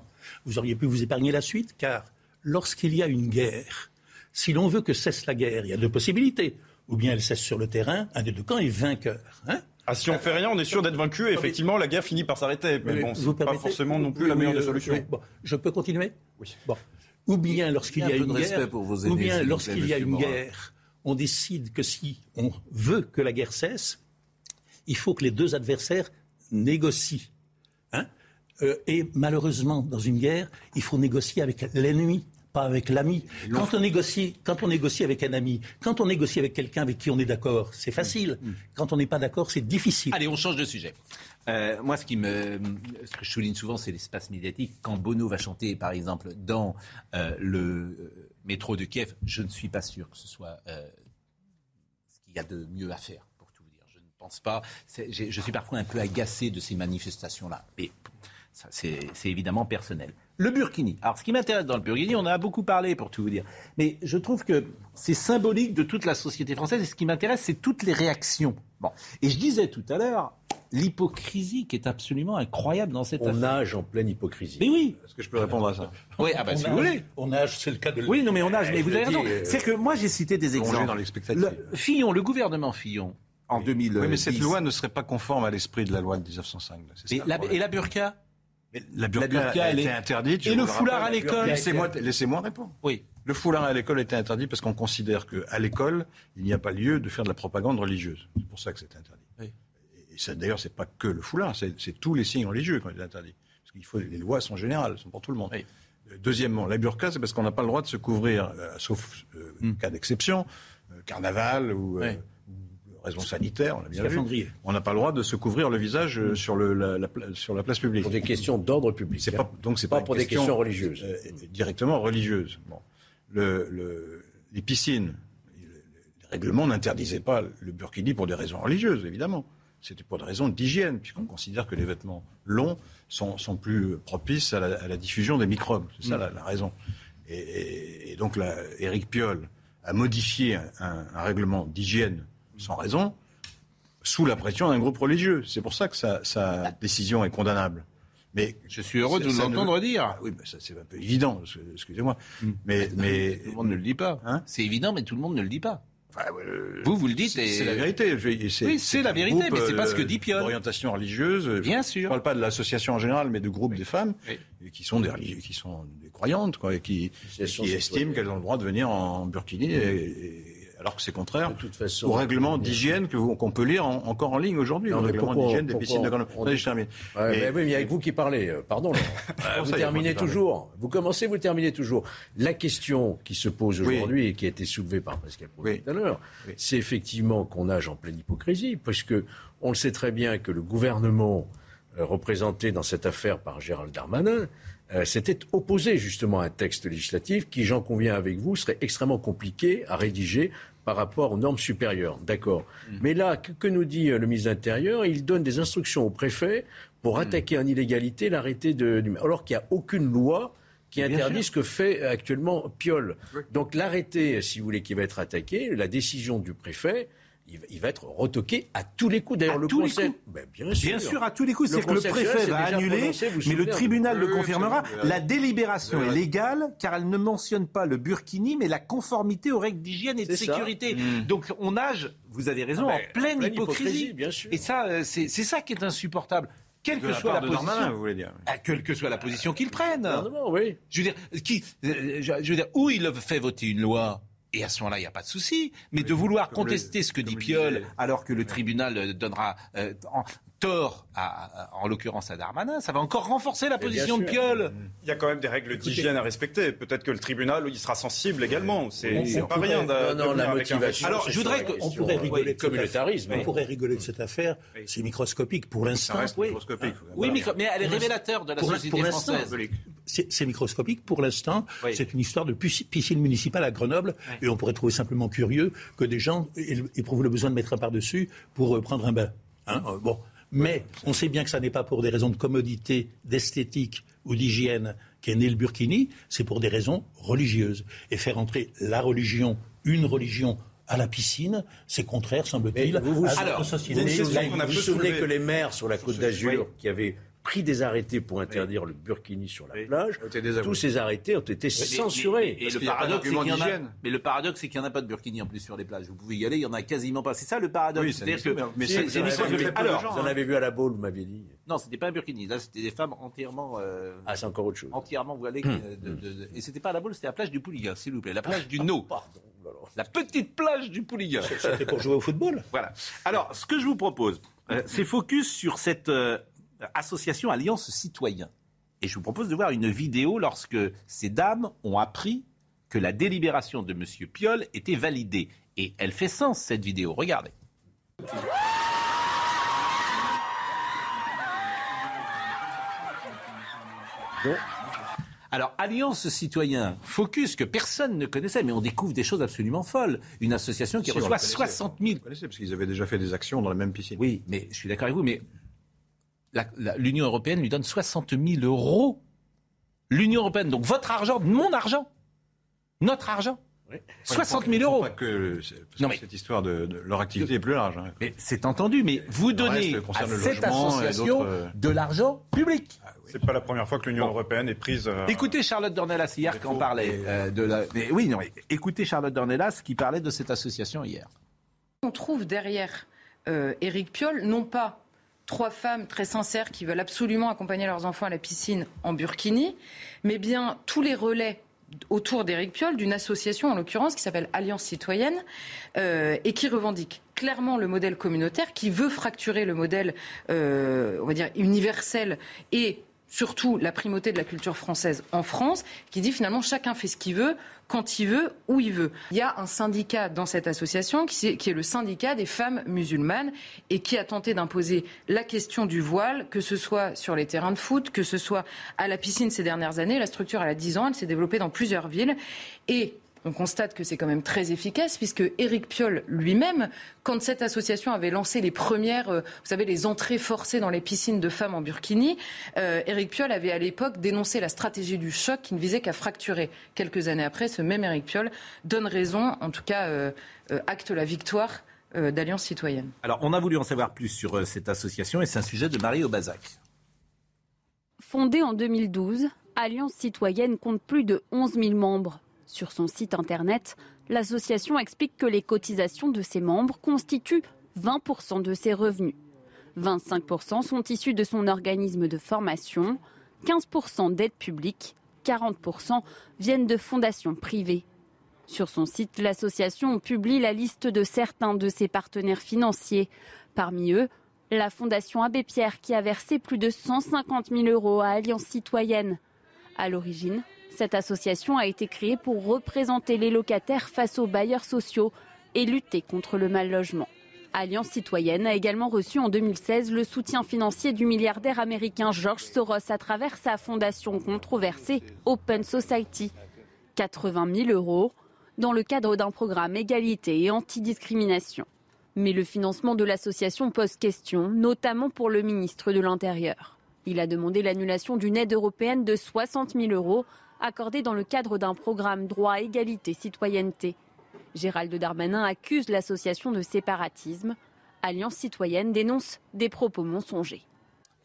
Vous auriez pu vous épargner la suite, car lorsqu'il y a une guerre, si l'on veut que cesse la guerre, il y a deux possibilités. Ou bien elle cesse sur le terrain, un des deux camps est vainqueur. Hein ah, si on fait rien, on est sûr d'être vaincu et effectivement, la guerre finit par s'arrêter. Mais, bon, c'est pas forcément non plus la meilleure des solutions. Bon, je peux continuer? Oui. Bon. Ou bien lorsqu'il y a, une guerre, ou bien lorsqu'il y a une guerre, on décide que si on veut que la guerre cesse, il faut que les deux adversaires négocient. Hein euh, et malheureusement, dans une guerre, il faut négocier avec l'ennemi pas avec l'ami. Quand on négocie, quand on négocie avec un ami, quand on négocie avec quelqu'un avec qui on est d'accord, c'est facile. Mm. Quand on n'est pas d'accord, c'est difficile. Allez, on change de sujet. Euh, moi, ce, qui me, ce que je souligne souvent, c'est l'espace médiatique. Quand Bono va chanter, par exemple, dans euh, le euh, métro de Kiev, je ne suis pas sûr que ce soit ce qu'il y a de mieux à faire, pour tout vous dire. Je ne pense pas. Je suis parfois un peu agacé de ces manifestations-là. Mais c'est évidemment personnel. Le Burkini. Alors, ce qui m'intéresse dans le Burkini, on en a beaucoup parlé, pour tout vous dire. Mais je trouve que c'est symbolique de toute la société française. Et ce qui m'intéresse, c'est toutes les réactions. Bon. Et je disais tout à l'heure, l'hypocrisie qui est absolument incroyable dans cette on affaire. On nage en pleine hypocrisie. Mais oui. Est-ce que je peux répondre à ça? Oui, ah bah, si vous voulez. On nage, c'est le cas de. Oui, non, mais on nage. Mais vous avez raison. Euh, c'est que moi, j'ai cité des exemples. dans le Fillon, le gouvernement Fillon, en 2000. Oui, mais cette loi ne serait pas conforme à l'esprit de la loi de 1905. et, et la burqa? La burqa, était interdite. Et le foulard à l'école Laissez-moi répondre. Oui. Le foulard à l'école était interdit parce qu'on considère qu'à l'école, il n'y a pas lieu de faire de la propagande religieuse. C'est pour ça que c'est interdit. Oui. Et d'ailleurs, c'est pas que le foulard, c'est tous les signes religieux qui ont été interdits. Parce qu'il faut, les lois sont générales, sont pour tout le monde. Euh, deuxièmement, la burqa, c'est parce qu'on n'a pas le droit de se couvrir, euh, sauf euh, hmm. cas d'exception, carnaval ou raison sanitaire, on a bien vu. On n'a pas le droit de se couvrir le visage euh, sur, le, la, sur la place publique. Pour des questions d'ordre public. C'est pas, donc c'est pas, pour des questions religieuses. Euh, directement religieuses. Bon. Le, les piscines, les règlements n'interdisaient pas le burkini pour des raisons religieuses, évidemment. C'était pour des raisons d'hygiène, puisqu'on considère que les vêtements longs sont, sont plus propices à la, diffusion des microbes. C'est ça mm. la, raison. Et, donc Éric Piolle a modifié un, un règlement d'hygiène sans raison, sous la pression d'un groupe religieux. C'est pour ça que sa, décision est condamnable. Mais je suis heureux de vous l'entendre dire. Ah oui, mais ça c'est un peu évident. Excusez-moi. Hmm. Mais, mais <laughs> tout le monde ne le dit pas. Hein c'est évident, mais tout le monde ne le dit pas. vous, vous le dites. C'est la vérité. Oui, c'est la vérité, mais c'est pas ce que dit Pionne. Orientation religieuse. Bien sûr. Je ne parle pas de l'association en général, mais de groupes des femmes qui sont des qui sont des croyantes, quoi, et qui, estiment qu'elles ont le droit de venir en burkini et alors que c'est contraire de toute façon, au règlement d'hygiène qu'on peut lire encore en ligne aujourd'hui. Le règlement d'hygiène des piscines de je termine. mais, oui, mais avec vous qui parlez, euh, pardon. <laughs> Ah, vous terminez toujours. Vous commencez, vous terminez toujours. La question qui se pose aujourd'hui et qui a été soulevée par Pascal oui. tout à l'heure, c'est effectivement qu'on nage en pleine hypocrisie, puisque on le sait très bien que le gouvernement euh, représenté dans cette affaire par Gérald Darmanin euh, s'était opposé justement à un texte législatif qui, j'en conviens avec vous, serait extrêmement compliqué à rédiger par rapport aux normes supérieures. D'accord. Mm. Mais là, que, nous dit euh, le ministre de l'Intérieur? Il donne des instructions au préfet pour mm. attaquer en illégalité l'arrêté de, alors qu'il n'y a aucune loi qui interdit ce que fait actuellement Piolle. Donc l'arrêté, si vous voulez, qui va être attaqué, la décision du préfet, il va être retoqué à tous les coups. D'ailleurs, le conseil, ben, bien, sûr. bien, sûr. à tous les coups. C'est que le préfet va annuler, mais le tribunal le confirmera. La délibération est légale car elle ne mentionne pas le burkini, mais la conformité aux règles d'hygiène et de sécurité. Hmm. Donc on nage, vous avez raison, ah ben, en pleine, hypocrisie. bien sûr. Et ça, euh, c'est ça qui est insupportable quelle que soit la, position, vous voulez dire. Ah, quelle que soit la position qu'ils prennent. oui. Je veux dire, qui, euh, je veux dire, où il fait voter une loi? Et à ce moment-là, il n'y a pas de souci. Mais de vouloir contester ce que dit Piolle, alors que le tribunal donnera euh, tort, à, en l'occurrence à Darmanin, ça va encore renforcer la position de Piolle. Il y a quand même des règles d'hygiène à respecter. Peut-être que le tribunal il sera sensible également. C'est pas rien de, non, la motivation. Alors, je voudrais qu'on pourrait rigoler de communautarisme. On pourrait rigoler de cette affaire. C'est microscopique pour l'instant. Oui, oui mais elle est révélateur de la société française. C'est microscopique pour l'instant. C'est une histoire de piscine municipale à Grenoble. Et on pourrait trouver simplement curieux que des gens éprouvent le besoin de mettre un par-dessus pour euh, prendre un bain. Hein, euh, bon, Mais on sait bien que ça n'est pas pour des raisons de commodité, d'esthétique ou d'hygiène qu'est né le burkini, c'est pour des raisons religieuses. Et faire entrer la religion, une religion, à la piscine, c'est contraire, semble-t-il, à notre société. Vous vous, souvenez que les maires sur la côte d'Azur, qui avaient pris des arrêtés pour interdire le burkini sur la plage. Tous ces arrêtés ont été censurés. Et, le paradoxe, c'est qu'il a, mais le paradoxe, c'est qu'il n'y en a pas de burkini en plus sur les plages. Vous pouvez y aller, il y en a quasiment pas. C'est ça le paradoxe? Oui, que, mais c'est Alors, vous en avez vu à la boule, vous m'aviez dit. Non, c'était pas un burkini. Là, c'était des femmes entièrement. Euh, ah, c'est encore autre chose. Entièrement voilées. Hum. De, de, de, et c'était pas à la boule, c'était la plage du Pouliga, s'il vous plaît, la plage du No. Pardon. La petite plage du Pouliga. C'était pour jouer au football? Voilà. Alors, ce que je vous propose, euh, c'est focus sur cette euh, association Alliance Citoyen. Et je vous propose de voir une vidéo lorsque ces dames ont appris que la délibération de M. Piolle était validée. Et elle fait sens, cette vidéo. Regardez. Alors, Alliance Citoyen, Focus, que personne ne connaissait, mais on découvre des choses absolument folles. Une association qui reçoit 60 000... parce qu'ils avaient déjà fait des actions dans la même piscine. Oui, mais je suis d'accord avec vous, mais l'Union européenne lui donne 60 000 euros. L'Union européenne, donc votre argent, mon argent, notre argent. 60 000 euros. Pas que, non, mais, cette histoire de, leur activité est plus large. Hein. Mais c'est entendu, mais vous donnez à cette association euh, de l'argent public. Ah, C'est pas la première fois que l'Union européenne est prise. Euh, écoutez Charlotte Dornelas hier qui en parlait euh, de la. Mais oui, non, mais écoutez Charlotte Dornelas qui parlait de cette association hier. On trouve derrière Éric Piolle non pas trois femmes très sincères qui veulent absolument accompagner leurs enfants à la piscine en burkini, mais bien tous les relais autour d'Éric Piolle d'une association, en l'occurrence, qui s'appelle Alliance Citoyenne, euh, et qui revendique clairement le modèle communautaire, qui veut fracturer le modèle, euh, on va dire, universel et surtout la primauté de la culture française en France, qui dit finalement chacun fait ce qu'il veut, quand il veut, où il veut. Il y a un syndicat dans cette association qui est, le syndicat des femmes musulmanes et qui a tenté d'imposer la question du voile, que ce soit sur les terrains de foot, que ce soit à la piscine ces dernières années. La structure, elle a 10 ans, elle s'est développée dans plusieurs villes. Et on constate que c'est quand même très efficace, puisque Éric Piolle lui-même, quand cette association avait lancé les premières, euh, vous savez, les entrées forcées dans les piscines de femmes en burkini, euh, Éric Piolle avait à l'époque dénoncé la stratégie du choc qui ne visait qu'à fracturer. Quelques années après, ce même Éric Piolle donne raison, en tout cas euh, acte la victoire d'Alliance citoyenne. Alors, on a voulu en savoir plus sur cette association et c'est un sujet de Marie Aubazac. Fondée en 2012, Alliance citoyenne compte plus de 11 000 membres. Sur son site internet, l'association explique que les cotisations de ses membres constituent 20% de ses revenus. 25% sont issus de son organisme de formation, 15% d'aides publiques, 40% viennent de fondations privées. Sur son site, l'association publie la liste de certains de ses partenaires financiers. Parmi eux, la Fondation Abbé Pierre qui a versé plus de 150 000 euros à Alliance Citoyenne. À l'origine, cette association a été créée pour représenter les locataires face aux bailleurs sociaux et lutter contre le mal logement. Alliance citoyenne a également reçu en 2016 le soutien financier du milliardaire américain George Soros à travers sa fondation controversée Open Society. 80 000 euros dans le cadre d'un programme égalité et antidiscrimination. Mais le financement de l'association pose question, notamment pour le ministre de l'Intérieur. Il a demandé l'annulation d'une aide européenne de 60 000 euros accordé dans le cadre d'un programme droit, égalité, citoyenneté. Gérald Darmanin accuse l'association de séparatisme. Alliance citoyenne dénonce des propos mensongers.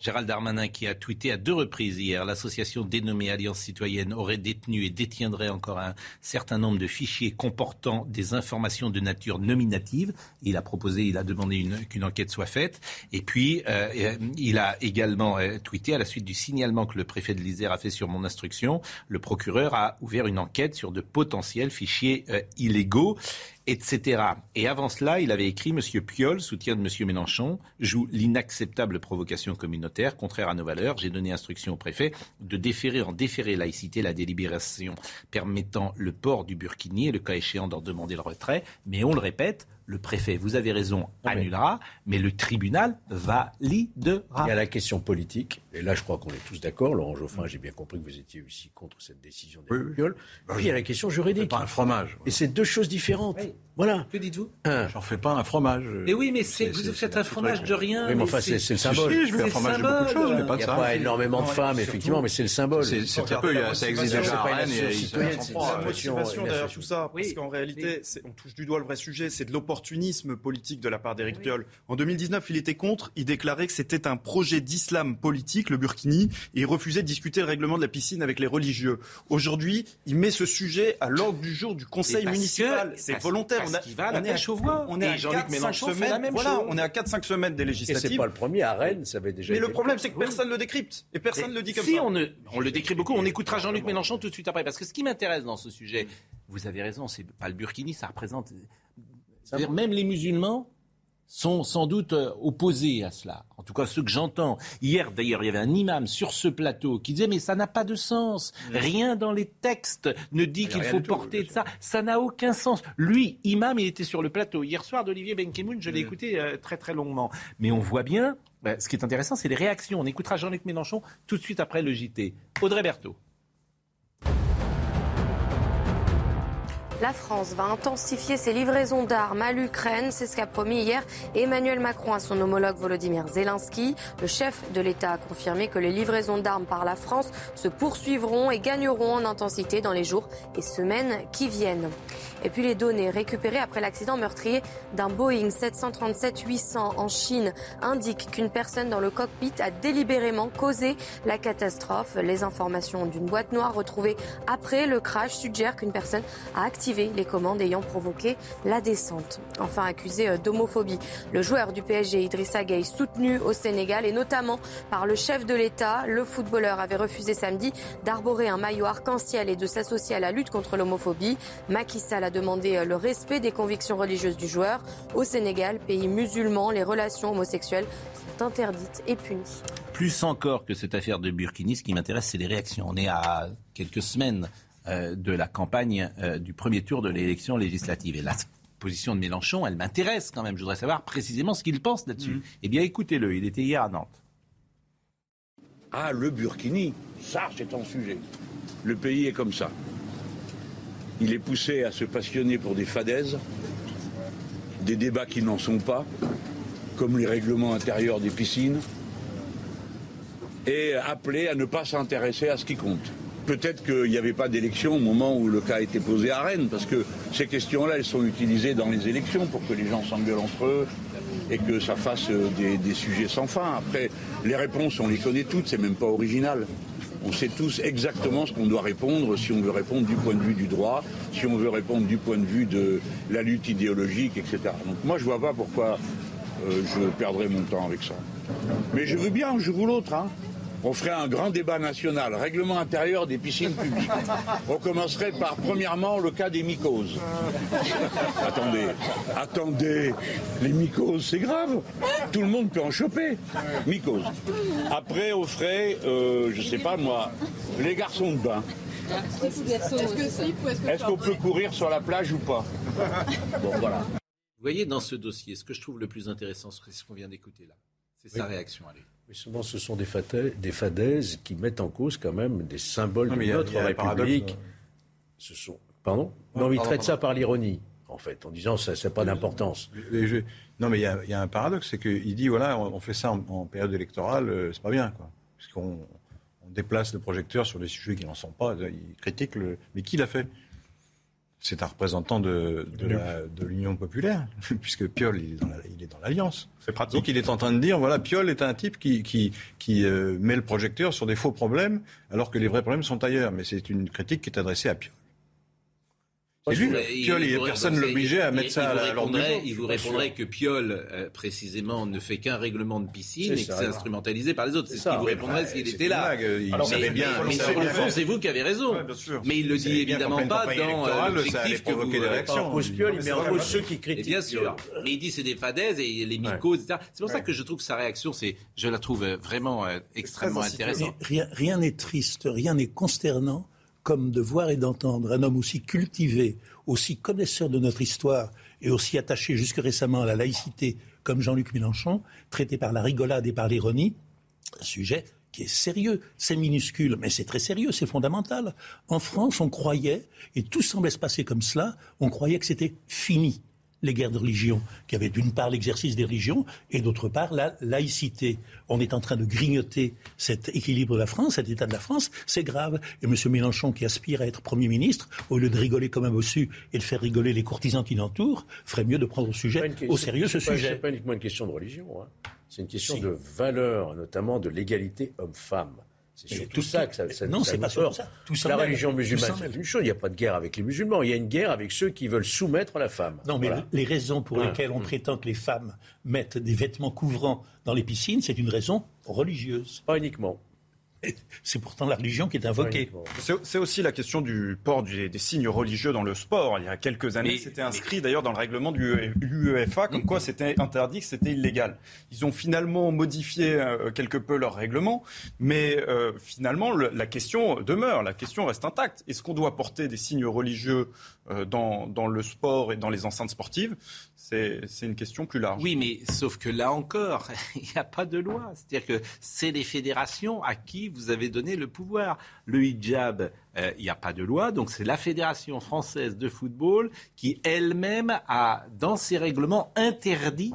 Gérald Darmanin qui a tweeté à deux reprises hier, l'association dénommée Alliance citoyenne aurait détenu et détiendrait encore un certain nombre de fichiers comportant des informations de nature nominative. Il a proposé, il a demandé qu'une enquête soit faite. Et puis, euh, il a également euh, tweeté à la suite du signalement que le préfet de l'Isère a fait sur mon instruction, le procureur a ouvert une enquête sur de potentiels fichiers euh, illégaux etc. Et avant cela, il avait écrit Monsieur Piolle, soutien de Monsieur Mélenchon, joue l'inacceptable provocation communautaire, contraire à nos valeurs. J'ai donné instruction au préfet de déférer en déféré laïcité la délibération permettant le port du burkini et le cas échéant d'en demander le retrait. Mais on le répète, le préfet, vous avez raison, annulera, mais le tribunal validera. Il y a la question politique. Et là, je crois qu'on est tous d'accord. Laurent Geoffrin, j'ai bien compris que vous étiez aussi contre cette décision des oui, Puis il y a la question juridique. Pas un fromage. Et c'est deux choses différentes. Voilà. Que dites-vous? J'en fais pas un fromage. Mais oui, mais vous faites un fromage de rien. Oui, mais enfin, c'est le symbole. Si, je fais un fromage de beaucoup de choses, mais pas de ça. Il n'y a pas énormément de femmes, effectivement, mais c'est le symbole. C'est très peu. Ça existe déjà à Rennes. La motivation derrière tout ça, parce qu'en réalité, on touche du doigt le vrai sujet, c'est de l'opportunisme politique de la part d'Éric Piolle. En 2019, il était contre. Il déclarait que c'était un projet d'islam politique, le Burkini, et il refusait de discuter le règlement de la piscine avec les religieux. Aujourd'hui, il met ce sujet à l'ordre du jour du conseil municipal. C'est volontaire. on, a, on, est à, on est à 4-5 semaines. Voilà, on est à 4-5 semaines des législatives. Et c'est pas le premier à Rennes, ça avait déjà. Mais le problème, c'est que personne ne le décrypte et personne ne le dit comme si ça. On, ne, on le décrit beaucoup. On écoutera Jean-Luc Mélenchon tout de suite après, parce que ce qui m'intéresse dans ce sujet, vous avez raison, c'est pas le Burkini, ça représente. Même les musulmans sont sans doute euh, opposés à cela. En tout cas, ceux que j'entends. Hier, d'ailleurs, il y avait un imam sur ce plateau qui disait Mais ça n'a pas de sens. Rien dans les textes ne dit qu'il faut porter de ça. Ça n'a aucun sens. Lui, imam, il était sur le plateau. Hier soir d'Olivier Benkemoun, je l'ai écouté euh, très très longuement. Mais on voit bien, bah, ce qui est intéressant, c'est les réactions. On écoutera Jean-Luc Mélenchon tout de suite après le JT. Audrey Berthaud. La France va intensifier ses livraisons d'armes à l'Ukraine. C'est ce qu'a promis hier Emmanuel Macron à son homologue Volodymyr Zelensky. Le chef de l'État a confirmé que les livraisons d'armes par la France se poursuivront et gagneront en intensité dans les jours et semaines qui viennent. Et puis les données récupérées après l'accident meurtrier d'un Boeing 737-800 en Chine indiquent qu'une personne dans le cockpit a délibérément causé la catastrophe. Les informations d'une boîte noire retrouvée après le crash suggèrent qu'une personne a activé les commandes ayant provoqué la descente. Enfin accusé euh, d'homophobie, le joueur du PSG Idrissa Gueye soutenu au Sénégal et notamment par le chef de l'État, le footballeur avait refusé samedi d'arborer un maillot arc-en-ciel et de s'associer à la lutte contre l'homophobie. Macky Sall a demandé euh, le respect des convictions religieuses du joueur. Au Sénégal, pays musulman, les relations homosexuelles sont interdites et punies. Plus encore que cette affaire de Burkini, ce qui m'intéresse, c'est les réactions. On est à quelques semaines euh, de la campagne euh, du premier tour de l'élection législative. Et la position de Mélenchon, elle m'intéresse quand même. Je voudrais savoir précisément ce qu'il pense là-dessus. Mm. Eh bien, écoutez-le, il était hier à Nantes. Ah, le Burkini, ça, c'est un sujet. Le pays est comme ça. Il est poussé à se passionner pour des fadaises, des débats qui n'en sont pas, comme les règlements intérieurs des piscines, et appelé à ne pas s'intéresser à ce qui compte. Peut-être qu'il n'y avait pas d'élection au moment où le cas a été posé à Rennes, parce que ces questions-là, elles sont utilisées dans les élections pour que les gens s'engueulent entre eux et que ça fasse euh, des, sujets sans fin. Après, les réponses, on les connaît toutes, c'est même pas original. On sait tous exactement ce qu'on doit répondre si on veut répondre du point de vue du droit, si on veut répondre du point de vue de la lutte idéologique, etc. Donc moi, je vois pas pourquoi euh, je perdrais mon temps avec ça. Mais je veux bien jour ou l'autre. Hein on ferait un grand débat national, règlement intérieur des piscines publiques. <laughs> On commencerait par, premièrement, le cas des mycoses. <laughs> attendez, attendez, les mycoses, c'est grave. Tout le monde peut en choper. Mycoses. Après, on ferait, euh, je sais pas moi, les garçons de bain. Est-ce qu'on peut courir sur la plage ou pas? Bon, voilà. Vous voyez, dans ce dossier, ce que je trouve le plus intéressant, c'est ce qu'on vient d'écouter là. C'est sa réaction à lui. Mais souvent, ce sont des, des, fadaises qui mettent en cause quand même des symboles de notre République. Ce sont, pardon Non, il traite ça par l'ironie, en fait, en disant ça n'a pas d'importance. Non, mais il y, a, un paradoxe, c'est qu'il dit voilà, on, fait ça en, période électorale, euh, c'est pas bien, quoi. Puisqu'on on déplace le projecteur sur des sujets qui n'en sont pas. Il critique le. Mais qui l'a fait? C'est un représentant de, de l'Union populaire, <laughs> puisque Piolle, il est dans l'Alliance. c'est pratique. Donc il est en train de dire, voilà, Piolle est un type qui, qui, qui euh, met le projecteur sur des faux problèmes, alors que les vrais problèmes sont ailleurs. Mais c'est une critique qui est adressée à Piolle. Piolle, personne ne l'obligeait à mettre ça à l'ordre Il vous répondrait que Piolle, euh, précisément, ne fait qu'un règlement de piscine et que c'est instrumentalisé par les autres. C'est ce qu'il vous répondrait s'il était là. Il savait bien. Mais sur le fond, c'est vous qui avez raison. Mais il le dit évidemment pas dans euh, l'objectif que vous... des réactions. Pose Piolle, mais en cause ceux qui critiquent. Bien sûr. Mais il dit c'est des fadaises et les mycoses, etc. C'est pour ça que je trouve que sa réaction, c'est, je la trouve euh, vraiment extrêmement intéressante. Rien n'est triste, rien n'est consternant comme de voir et d'entendre un homme aussi cultivé, aussi connaisseur de notre histoire et aussi attaché jusque récemment à la laïcité comme Jean-Luc Mélenchon, traité par la rigolade et par l'ironie, un sujet qui est sérieux. C'est minuscule, mais c'est très sérieux, c'est fondamental. En France, on croyait, et tout semblait se passer comme cela, on croyait que c'était fini les guerres de religion, qui avaient d'une part l'exercice des religions et d'autre part la laïcité. On est en train de grignoter cet équilibre de la France, cet état de la France, c'est grave. Et M. Mélenchon, qui aspire à être Premier ministre, au lieu de rigoler comme un bossu et de faire rigoler les courtisans qui l'entourent, ferait mieux de prendre au, sujet, au sérieux ce sujet. Ce n'est pas uniquement une question de religion. Hein. C'est une question de valeur, notamment de l'égalité homme-femme. C'est surtout ça que ça, ça Non, c'est pas ça. Tout la religion musulmane, c'est une chose. Il n'y a pas de guerre avec les musulmans. Il y a une guerre avec ceux qui veulent soumettre la femme. Non, mais les raisons pour lesquelles on prétend que les femmes mettent des vêtements couvrants dans les piscines, c'est une raison religieuse. Pas uniquement. <laughs> C'est pourtant la religion qui est invoquée. C'est aussi la question du port des, signes religieux dans le sport. Il y a quelques années, c'était inscrit d'ailleurs dans le règlement du UEFA, comme quoi c'était interdit, que c'était illégal. Ils ont finalement modifié euh, quelque peu leur règlement, mais euh, finalement la question demeure, la question reste intacte. Est-ce qu'on doit porter des signes religieux euh, dans, dans, le sport et dans les enceintes sportives? C'est une question plus large. Oui, mais sauf que là encore, <laughs> il n'y a pas de loi. C'est-à-dire que c'est les fédérations à qui vous avez donné le pouvoir. Le hijab, euh, il n'y a pas de loi, donc c'est la Fédération française de football qui elle-même a, dans ses règlements, interdit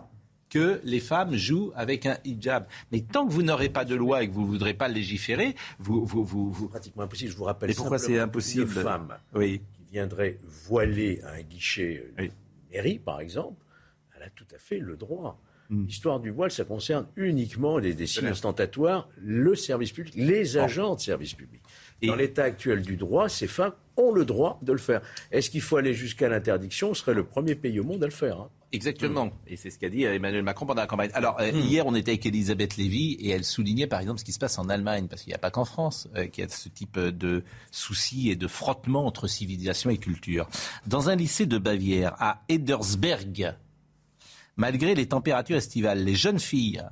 que les femmes jouent avec un hijab. Mais tant que vous n'aurez pas de loi et que vous ne voudrez pas légiférer, vous... vous, vous, vous... pratiquement impossible. Je vous rappelle Mais pourquoi c'est impossible Une femme oui. qui viendrait voiler à un guichet oui. Mairie, par exemple, elle a tout à fait le droit. Hmm. L'histoire du voile, ça concerne uniquement les, des signes ostentatoires, le service public, les agents de service public. Dans l'état actuel du droit, ces femmes ont le droit de le faire. Est-ce qu'il faut aller jusqu'à l'interdiction? On serait le premier pays au monde à le faire. Hein. Exactement. Mm. Et c'est ce qu'a dit Emmanuel Macron pendant la campagne. Alors, euh, mm. hier, on était avec Elisabeth Lévy et elle soulignait, par exemple, ce qui se passe en Allemagne, parce qu'il n'y a pas qu'en France euh, qu'il y a ce type de soucis et de frottement entre civilisation et culture. Dans un lycée de Bavière, à Edersberg, malgré les températures estivales, les jeunes filles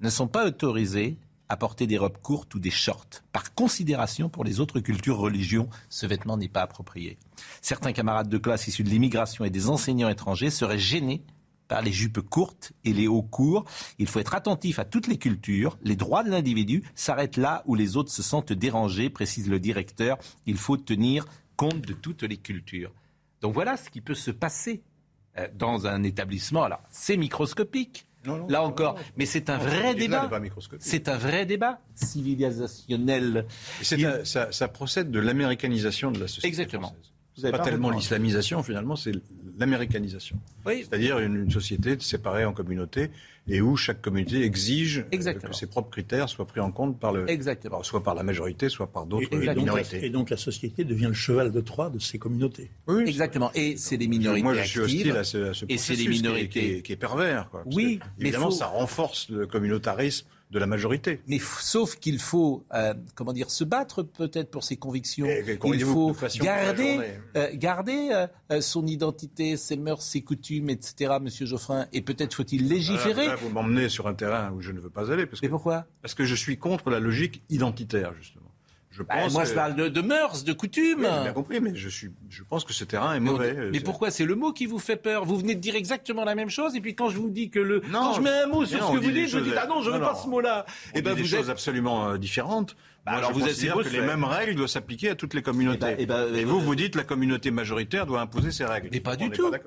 ne sont pas autorisées à porter des robes courtes ou des shorts. Par considération pour les autres cultures, religions, ce vêtement n'est pas approprié. Certains camarades de classe issus de l'immigration et des enseignants étrangers seraient gênés par les jupes courtes et les hauts courts. Il faut être attentif à toutes les cultures. Les droits de l'individu s'arrêtent là où les autres se sentent dérangés, précise le directeur. Il faut tenir compte de toutes les cultures. Donc voilà ce qui peut se passer euh, dans un établissement. Alors, c'est microscopique. Là encore, mais c'est un vrai débat. C'est un vrai débat civilisationnel. Ça, ça, procède de l'américanisation de la société. Exactement. Française. Pas, pas tellement l'islamisation finalement, c'est l'américanisation. Oui. C'est-à-dire une, société séparée en communautés et où chaque communauté exige euh, que ses propres critères soient pris en compte par le, soit par la majorité, soit par d'autres minorités. Et donc la société devient le cheval de Troie de ces communautés. Oui, Exactement. Et c'est les minorités Moi, je suis hostile à ce, à et c'est les minorités qui est, pervers. Quoi. Oui, mais évidemment, ça renforce le communautarisme de la majorité. Mais sauf qu'il faut, euh, comment dire, se battre peut-être pour ses convictions. Il faut garder, euh, garder euh, son identité, ses mœurs, ses coutumes, etc. Monsieur Geoffrin. Et peut-être faut-il légiférer. vous m'emmenez sur un terrain où je ne veux pas aller. Parce Mais pourquoi? Parce que je suis contre la logique identitaire, justement. Je bah, pense moi, je parle de, de, mœurs, de coutumes. Oui, j'ai bien compris, mais je, suis, je pense que ce terrain est mauvais. Mais, pourquoi C'est le mot qui vous fait peur? Vous venez de dire exactement la même chose, et puis quand je vous dis que le. Non, quand je mets un mot sur ce que vous dites, je dis Ah non, je ne veux pas ce mot-là. Et eh ben, des choses absolument euh, différentes. Bah, alors vous êtes que les mêmes règles doivent s'appliquer à toutes les communautés. Et, ben, et, vous, vous dites la communauté majoritaire doit imposer ses règles. Mais pas du tout. pas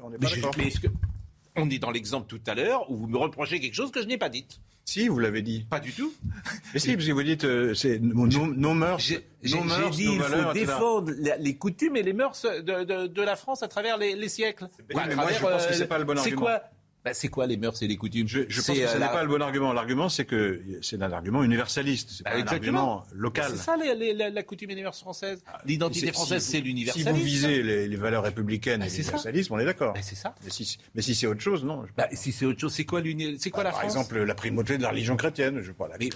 on est dans l'exemple tout à l'heure où vous me reprochez quelque chose que je n'ai pas dit. Si, vous l'avez dit. Pas du tout. <laughs> Mais si, parce que vous dites, euh, c'est nos, mœurs. J'ai dit, il faut défendre les coutumes et les mœurs de, de, la France à travers les, les siècles. Oui, mais moi, je pense que c'est pas le bon argument. C'est quoi bah, c'est quoi les mœurs et les coutumes? Je, je pense que ce n'est pas le bon argument. L'argument, c'est que c'est un argument universaliste. C'est bah, pas un argument local. C'est ça la coutume et les mœurs françaises. Ah, L'identité française, c'est l'universalisme. Si vous visez les, valeurs républicaines bah, et l'universalisme, on est d'accord. c'est ça. Mais si, mais si c'est autre chose, non. si c'est autre chose, c'est quoi, c'est quoi la France? Par exemple, la primauté de la religion chrétienne. Je pas. Mais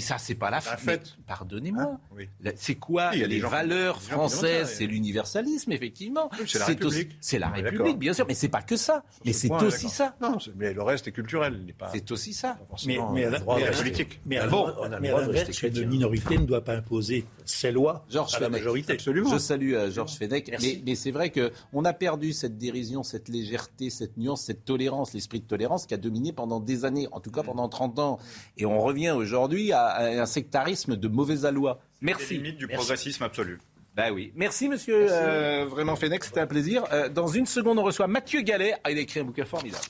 ça, c'est pas la, fête. Pardonnez-moi. Ah, c'est quoi les valeurs françaises C'est l'universalisme, effectivement. c'est la République. C'est la République, bien sûr. Mais c'est pas que ça. Mais c'est aussi ça. Non, mais le reste est culturel. C'est aussi ça. Mais, mais, la, politique. Mais bon, une minorité ne doit pas imposer ses lois à la majorité. Absolument. Je salue euh, Georges Fenech. Mais, c'est vrai qu'on a perdu cette dérision, cette légèreté, cette nuance, cette tolérance, l'esprit de tolérance qui a dominé pendant des années, en tout cas pendant 30 ans. Et on revient aujourd'hui à à un sectarisme de mauvais aloi. Merci. Les limites du progressisme absolu. Ben oui. Merci, monsieur. Euh, vraiment, Fenech, c'était un plaisir. Euh, dans une seconde, on reçoit Mathieu Gallet. Ah, il a écrit un bouquin formidable.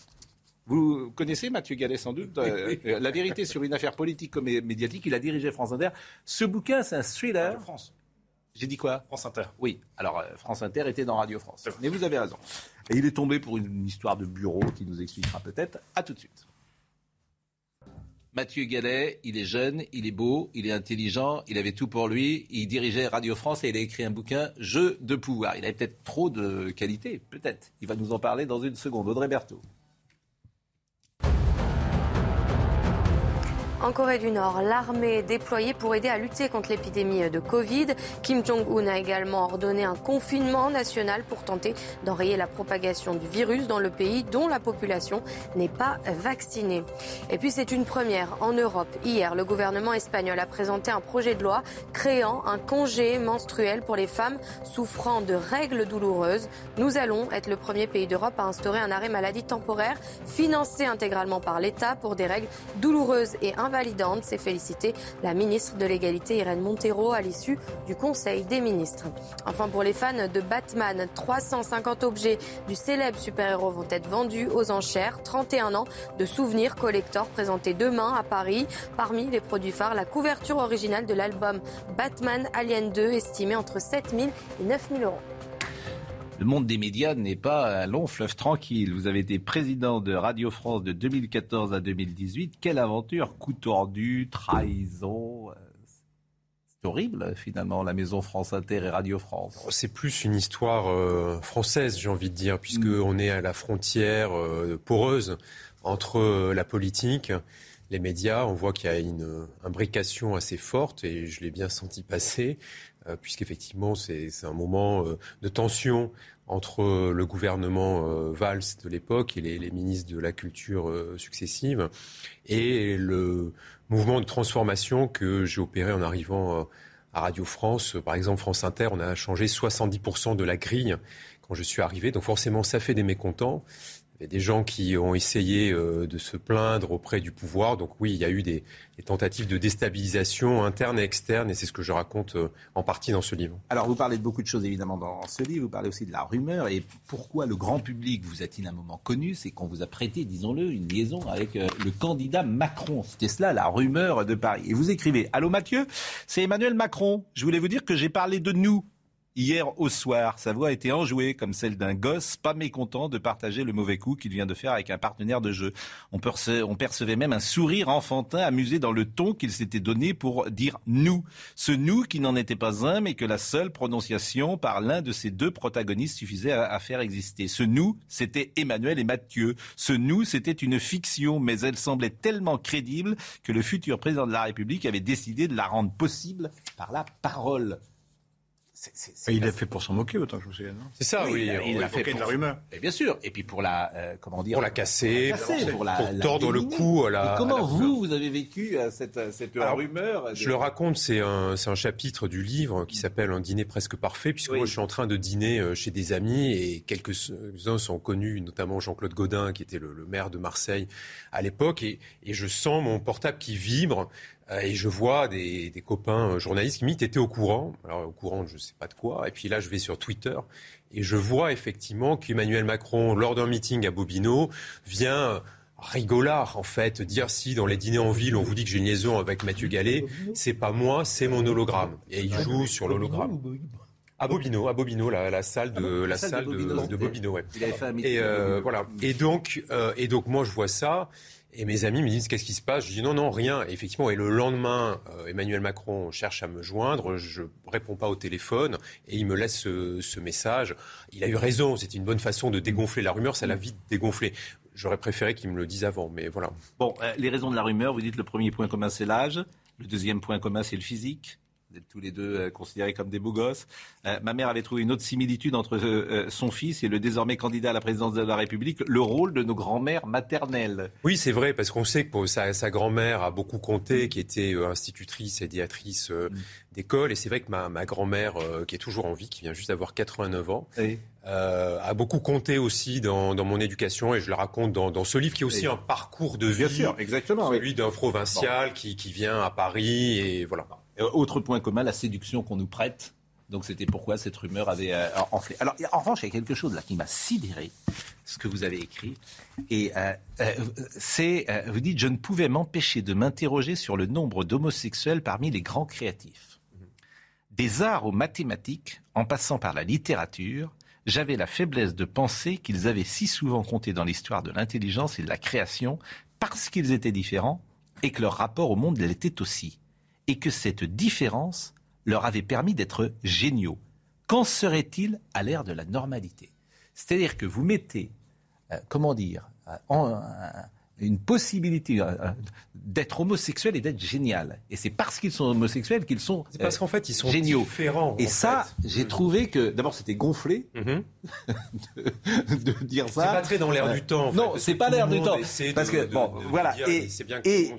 Vous connaissez Mathieu Gallet sans doute euh, La vérité sur une affaire politique comme médiatique. Il a dirigé France Inter. Ce bouquin, c'est un thriller. France. J'ai dit quoi? France Inter. Oui. Alors, France Inter était dans Radio France. Mais vous avez raison. Et il est tombé pour une histoire de bureau qui nous expliquera peut-être. À tout de suite. Mathieu Gallet, il est jeune, il est beau, il est intelligent, il avait tout pour lui, il dirigeait Radio France et il a écrit un bouquin Jeu de pouvoir. Il avait peut-être trop de qualité, peut-être. Il va nous en parler dans une seconde. Audrey Berthaud. En Corée du Nord, l'armée est déployée pour aider à lutter contre l'épidémie de Covid. Kim Jong-un a également ordonné un confinement national pour tenter d'enrayer la propagation du virus dans le pays dont la population n'est pas vaccinée. Et puis c'est une première en Europe. Hier, le gouvernement espagnol a présenté un projet de loi créant un congé menstruel pour les femmes souffrant de règles douloureuses. Nous allons être le premier pays d'Europe à instaurer un arrêt maladie temporaire financé intégralement par l'État pour des règles douloureuses et invalidantes validante, s'est félicité la ministre de l'égalité Irène Montero à l'issue du Conseil des ministres. Enfin, pour les fans de Batman, 350 objets du célèbre super-héros vont être vendus aux enchères. 31 ans de souvenirs collector présentés demain à Paris. Parmi les produits phares, la couverture originale de l'album Batman Alien 2 estimée entre 7 000 et 9 000 euros le monde des médias n'est pas un long fleuve tranquille. Vous avez été président de Radio France de 2014 à 2018. Quelle aventure Coup tordu, trahison. Euh, c'est horrible finalement, la maison France Inter et Radio France. Oh, c'est plus une histoire euh, française, j'ai envie de dire, puisque mm. on est à la frontière euh, poreuse entre la politique, les médias. On voit qu'il y a une imbrication assez forte, et je l'ai bien senti passer, puisqu'effectivement c'est un moment de tension entre le gouvernement euh, Valls de l'époque et les, ministres de la Culture euh, successives et le mouvement de transformation que j'ai opéré en arrivant euh, à Radio France. Par exemple, France Inter, on a changé 70% de la grille quand je suis arrivé. Donc forcément, ça fait des mécontents. Il y a des gens qui ont essayé euh, de se plaindre auprès du pouvoir. Donc oui, il y a eu des, tentatives de déstabilisation interne et externe, et c'est ce que je raconte euh, en partie dans ce livre. Alors vous parlez de beaucoup de choses évidemment dans ce livre, vous parlez aussi de la rumeur, et pourquoi le grand public vous a-t-il un moment connu? C'est qu'on vous a prêté, disons-le, une liaison avec euh, le candidat Macron. C'était cela la rumeur de Paris. Et vous écrivez, Allô Mathieu, c'est Emmanuel Macron. Je voulais vous dire que j'ai parlé de nous Hier au soir, sa voix été enjouée comme celle d'un gosse pas mécontent de partager le mauvais coup qu'il vient de faire avec un partenaire de jeu. On, percevait même un sourire enfantin amusé dans le ton qu'il s'était donné pour dire nous. Ce nous qui n'en était pas un, mais que la seule prononciation par l'un de ces deux protagonistes suffisait à faire exister. Ce nous, c'était Emmanuel et Mathieu. Ce nous, c'était une fiction, mais elle semblait tellement crédible que le futur président de la République avait décidé de la rendre possible par la parole il l'a fait pour s'en moquer, autant que je me souviens. C'est ça, oui. Il, l'a fait pour la rumeur. Et bien sûr. Et puis pour la, euh, comment dire, pour la casser, pour, la, tordre le cou à la. comment vous, vous avez vécu euh, cette, cette rumeur Je le raconte. C'est un, c'est un chapitre du livre qui s'appelle Un dîner presque parfait, puisque moi je suis en train de dîner euh, chez des amis et quelques-uns sont connus, notamment Jean-Claude Godin, qui était le, le, maire de Marseille à l'époque, et, et je sens mon portable qui vibre. Euh, et je vois des, des copains euh, journalistes qui m'ont été au courant, alors au courant je ne sais pas de quoi, et puis là je vais sur Twitter et je vois effectivement qu'Emmanuel Macron, lors d'un meeting à Bobino, vient rigolard en fait, dire si dans les dîners en ville on vous dit que j'ai une liaison avec Mathieu Gallet, c'est pas moi, c'est mon hologramme. Et il joue sur l'hologramme. À Bobino, à Bobino, la, la salle de la, salle de, Bobino, ouais. Et euh, voilà. Et donc, et donc moi je vois ça. Et mes amis me disent qu'est-ce qui se passe? Je dis non, non, rien. Et effectivement, et le lendemain, euh, Emmanuel Macron cherche à me joindre. Je réponds pas au téléphone et il me laisse ce, message. Il a eu raison. C'était une bonne façon de dégonfler la rumeur. Ça l'a vite dégonflé. J'aurais préféré qu'il me le dise avant, mais voilà. Bon, euh, les raisons de la rumeur. Vous dites le premier point commun, c'est l'âge. Le deuxième point commun, c'est le physique. Vous êtes tous les deux euh, considérés comme des beaux gosses. Euh, ma mère avait trouvé une autre similitude entre euh, son fils et le désormais candidat à la présidence de la République, le rôle de nos grands-mères maternelles. Oui, c'est vrai, parce qu'on sait que sa, grand-mère a beaucoup compté, qui était institutrice et diatrice mm. d'école. Et c'est vrai que ma, grand-mère, qui est toujours en vie, qui vient juste d'avoir 89 ans, a beaucoup compté aussi dans, mon éducation. Et je le raconte dans, ce livre, qui est aussi un parcours de vie. Bien sûr, exactement. Celui d'un provincial qui, qui vient à Paris. Et voilà. Euh, autre point commun, la séduction qu'on nous prête. Donc c'était pourquoi cette rumeur avait euh, enflé. Alors en revanche, il y a quelque chose là qui m'a sidéré, ce que vous avez écrit. Et euh, c'est, vous dites, je ne pouvais m'empêcher de m'interroger sur le nombre d'homosexuels parmi les grands créatifs. Des arts aux mathématiques, en passant par la littérature, j'avais la faiblesse de penser qu'ils avaient si souvent compté dans l'histoire de l'intelligence et de la création parce qu'ils étaient différents et que leur rapport au monde l'était aussi et que cette différence leur avait permis d'être géniaux. Qu'en serait-il à l'ère de la normalité? C'est-à-dire que vous mettez, euh, comment dire, euh, en, une possibilité euh, d'être homosexuel et d'être génial. Et c'est parce qu'ils sont homosexuels qu'ils sont C'est parce qu'en fait, ils sont géniaux. différents. Et ça, j'ai trouvé que d'abord c'était gonflé mhm. <laughs> de, dire ça. C'est pas très dans l'air du temps. non, c'est pas l'air du temps. Parce que bon, voilà. et, et,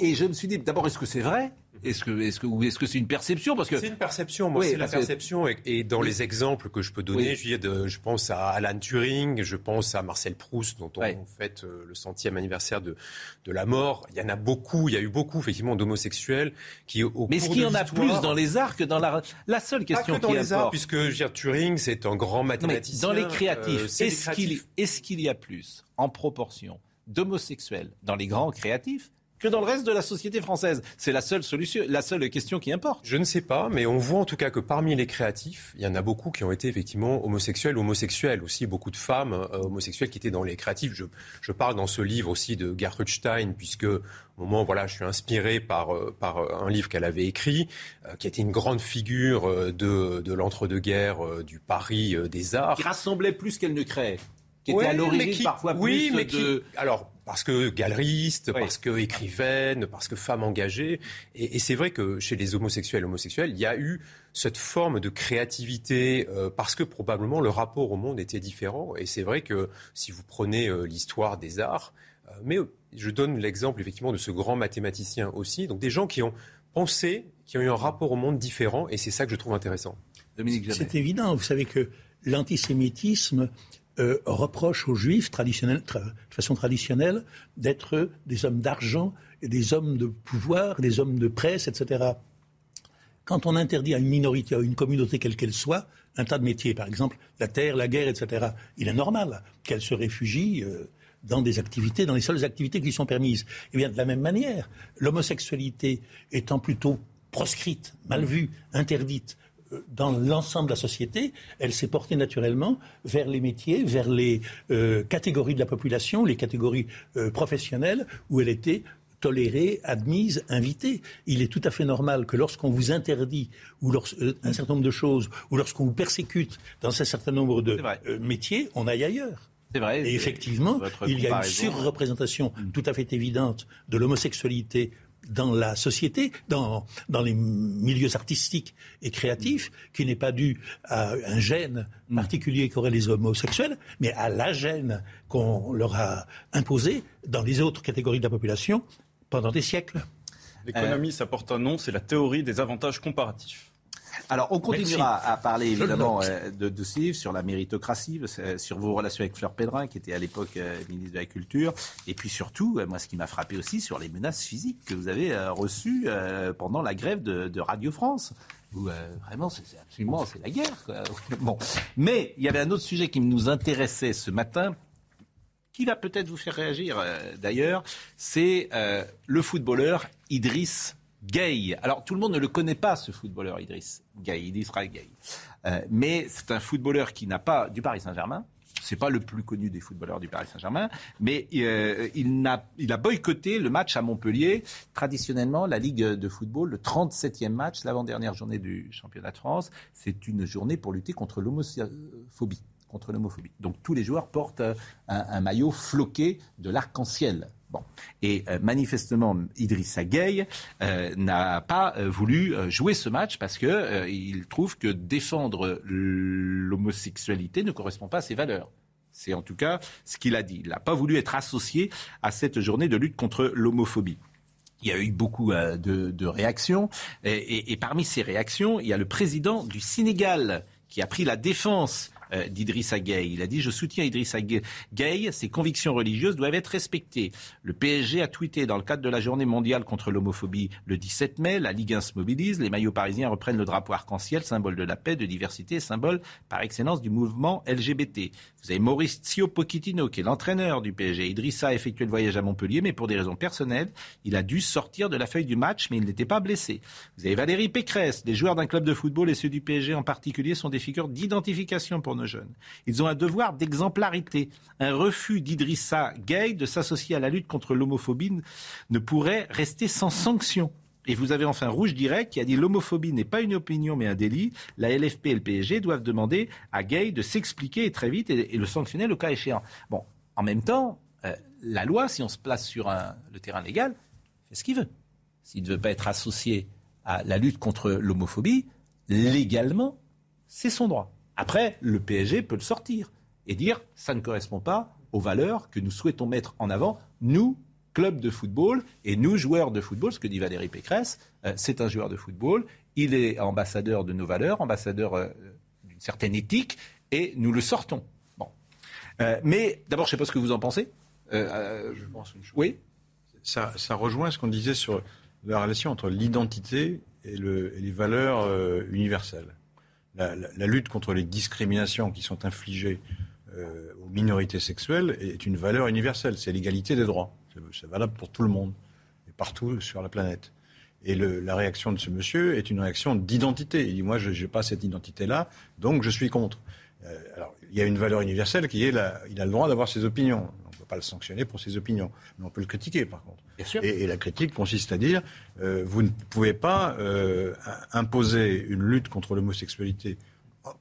et, je me suis dit d'abord, est-ce que c'est vrai? Est-ce que est-ce que est-ce que c'est une perception parce que c'est une perception. Moi, c'est la perception. Et, dans les exemples que je peux donner, je, je, pense à Alan Turing, je pense à Marcel Proust, dont on fête euh, le centième anniversaire de de la mort. Il y en a beaucoup. Il y a eu beaucoup effectivement d'homosexuels qui au Mais est-ce qu'il y en a plus dans les arts que dans la la seule question pas que dans les arts, puisque je Turing, c'est un grand mathématicien. dans les créatifs, euh, est-ce qu'il est-ce qu'il y a plus en proportion d'homosexuels dans les grands créatifs que dans le reste de la société française. C'est la seule solution, la seule question qui importe. Je ne sais pas, mais on voit en tout cas que parmi les créatifs, il y en a beaucoup qui ont été effectivement homosexuels, homosexuels aussi, beaucoup de femmes euh, homosexuelles qui étaient dans les créatifs. Je, je, parle dans ce livre aussi de Gertrude Stein, puisque au moment, voilà, je suis inspiré par, euh, par euh, un livre qu'elle avait écrit, qui était une grande figure de, de l'entre-deux-guerres, du Paris des arts. Qui rassemblait plus qu'elle ne créait qui était à l'origine parfois oui, plus mais de... alors parce que galeriste, parce que écrivaine, parce que femme engagée. Et, c'est vrai que chez les homosexuels homosexuels, il y a eu cette forme de créativité euh, parce que probablement le rapport au monde était différent. Et c'est vrai que si vous prenez euh, l'histoire des arts, euh, mais je donne l'exemple effectivement de ce grand mathématicien aussi, donc des gens qui ont pensé, qui ont eu un rapport au monde différent, et c'est ça que je trouve intéressant. Dominique C'est évident. Vous savez que l'antisémitisme euh, reproche aux juifs traditionnels, de façon traditionnelle d'être des hommes d'argent des hommes de pouvoir, des hommes de presse, etc. Quand on interdit à une minorité, à une communauté quelle qu'elle soit, un tas de métiers, par exemple la terre, la guerre, etc., il est normal qu'elle se réfugie euh, dans des activités, dans les seules activités qui sont permises. Eh bien de la même manière, l'homosexualité étant plutôt proscrite, mal vue, interdite, dans l'ensemble de la société, elle s'est portée naturellement vers les métiers, vers les euh, catégories de la population, les catégories euh, professionnelles, où elle était tolérée, admise, invitée. Il est tout à fait normal que lorsqu'on vous interdit ou euh, un certain nombre de choses, ou lorsqu'on vous persécute dans un certain nombre de métiers, on aille ailleurs. C'est vrai. Et effectivement, il y a une surreprésentation tout à fait évidente de l'homosexualité dans la société, dans, dans les milieux artistiques et créatifs, qui n'est pas dû à un gène mm. particulier qu'auraient les homosexuels, mais à la gêne qu'on leur a imposée dans les autres catégories de la population pendant des siècles. L'économie, ça porte un nom, c'est la théorie des avantages comparatifs. Alors, on continuera à parler évidemment euh, de, de, ce livre sur la méritocratie, euh, sur vos relations avec Fleur Pédrin, qui était à l'époque euh, ministre de la Culture, et puis surtout, moi, ce qui m'a frappé aussi, sur les menaces physiques que vous avez reçues pendant la grève de, Radio France. Où, vraiment, c'est absolument, c'est la guerre. <laughs> Bon, mais il y avait un autre sujet qui nous intéressait ce matin, qui va peut-être vous faire réagir d'ailleurs, c'est le footballeur Idriss Gay. Alors tout le monde ne le connaît pas, ce footballeur Idriss Gay, Idriss Gay. Euh, mais c'est un footballeur qui n'a pas du Paris Saint-Germain. C'est pas le plus connu des footballeurs du Paris Saint-Germain, mais euh, il, a, il a boycotté le match à Montpellier. Traditionnellement, la Ligue de football, le 37e match, l'avant-dernière journée du championnat de France, c'est une journée pour lutter contre l'homophobie contre l'homophobie. Donc tous les joueurs portent un, un maillot floqué de l'arc-en-ciel Bon. Et euh, manifestement, Idrissa Gueye euh, n'a pas euh, voulu jouer ce match parce qu'il il trouve que défendre l'homosexualité ne correspond pas à ses valeurs. C'est en tout cas ce qu'il a dit. Il n'a pas voulu être associé à cette journée de lutte contre l'homophobie. Il y a eu beaucoup de, réactions. et, parmi ces réactions, il y a le président du Sénégal qui a pris la défense euh, d'Idrissa Gueye. Il a dit Je soutiens Idrissa Gueye, ses convictions religieuses doivent être respectées. Le PSG a tweeté dans le cadre de la journée mondiale contre l'homophobie le 17 mai La Ligue 1 se mobilise, les maillots parisiens reprennent le drapeau arc-en-ciel, symbole de la paix, de diversité, symbole par excellence du mouvement LGBT. Vous avez Mauricio Pochettino, qui est l'entraîneur du PSG. Idrissa a effectué le voyage à Montpellier, mais pour des raisons personnelles, il a dû sortir de la feuille du match, mais il n'était pas blessé. Vous avez Valérie Pécresse, des joueurs d'un club de football et ceux du PSG en particulier sont des figures d'identification pour nos jeunes. Ils ont un devoir d'exemplarité. Un refus d'Idrissa Gueye de s'associer à la lutte contre l'homophobie ne pourrait rester sans sanction. Et vous avez enfin Rouge Direct qui a dit l'homophobie n'est pas une opinion mais un délit. La LFP et le PSG doivent demander à Gay de s'expliquer très vite et, le sanctionner le cas échéant. Bon, en même temps, euh, la loi, si on se place sur le terrain légal, fait ce qu'il veut. S'il ne veut pas être associé à la lutte contre l'homophobie, légalement, c'est son droit. Après, le PSG peut le sortir et dire ça ne correspond pas aux valeurs que nous souhaitons mettre en avant, nous, club de football, et nous, joueurs de football, ce que dit Valérie Pécresse, euh, c'est un joueur de football, il est ambassadeur de nos valeurs, ambassadeur euh, d'une certaine éthique, et nous le sortons. Bon. Euh, mais d'abord, je ne sais pas ce que vous en pensez. je pense une chose. Oui. Ça, rejoint ce qu'on disait sur la relation entre l'identité et, les valeurs universelles la, lutte contre les discriminations qui sont infligées euh, aux minorités sexuelles est une valeur universelle. C'est l'égalité des droits. C'est valable pour tout le monde et partout sur la planète. Et la réaction de ce monsieur est une réaction d'identité. Il dit moi, je n'ai pas cette identité-là, donc je suis contre. Euh, alors, il y a une valeur universelle qui est la, il a le droit d'avoir ses opinions pas le sanctionner pour ses opinions. Mais on peut le critiquer, par contre. Et, la critique consiste à dire euh, vous ne pouvez pas euh, imposer une lutte contre l'homosexualité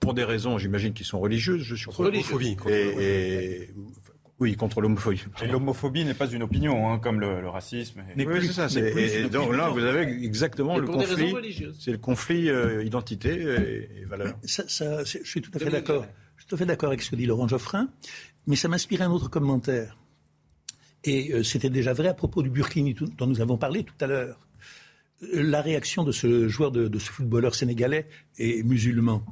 pour des raisons, j'imagine, qui sont religieuses, je suis Contre l'homophobie. Et, oui, contre l'homophobie. l'homophobie n'est pas une opinion, hein, comme le, racisme. Et... Oui, c'est ça. Et, donc là, vous avez exactement le conflit. C'est le conflit euh, identité et, valeur. Ça, je suis tout à fait d'accord. Je suis tout à fait d'accord avec ce que dit Laurent Geoffrin, mais ça m'inspire un autre commentaire. Et euh, c'était déjà vrai à propos du Burkini dont nous avons parlé tout à l'heure. Euh, la réaction de ce joueur, de, ce footballeur sénégalais et musulman,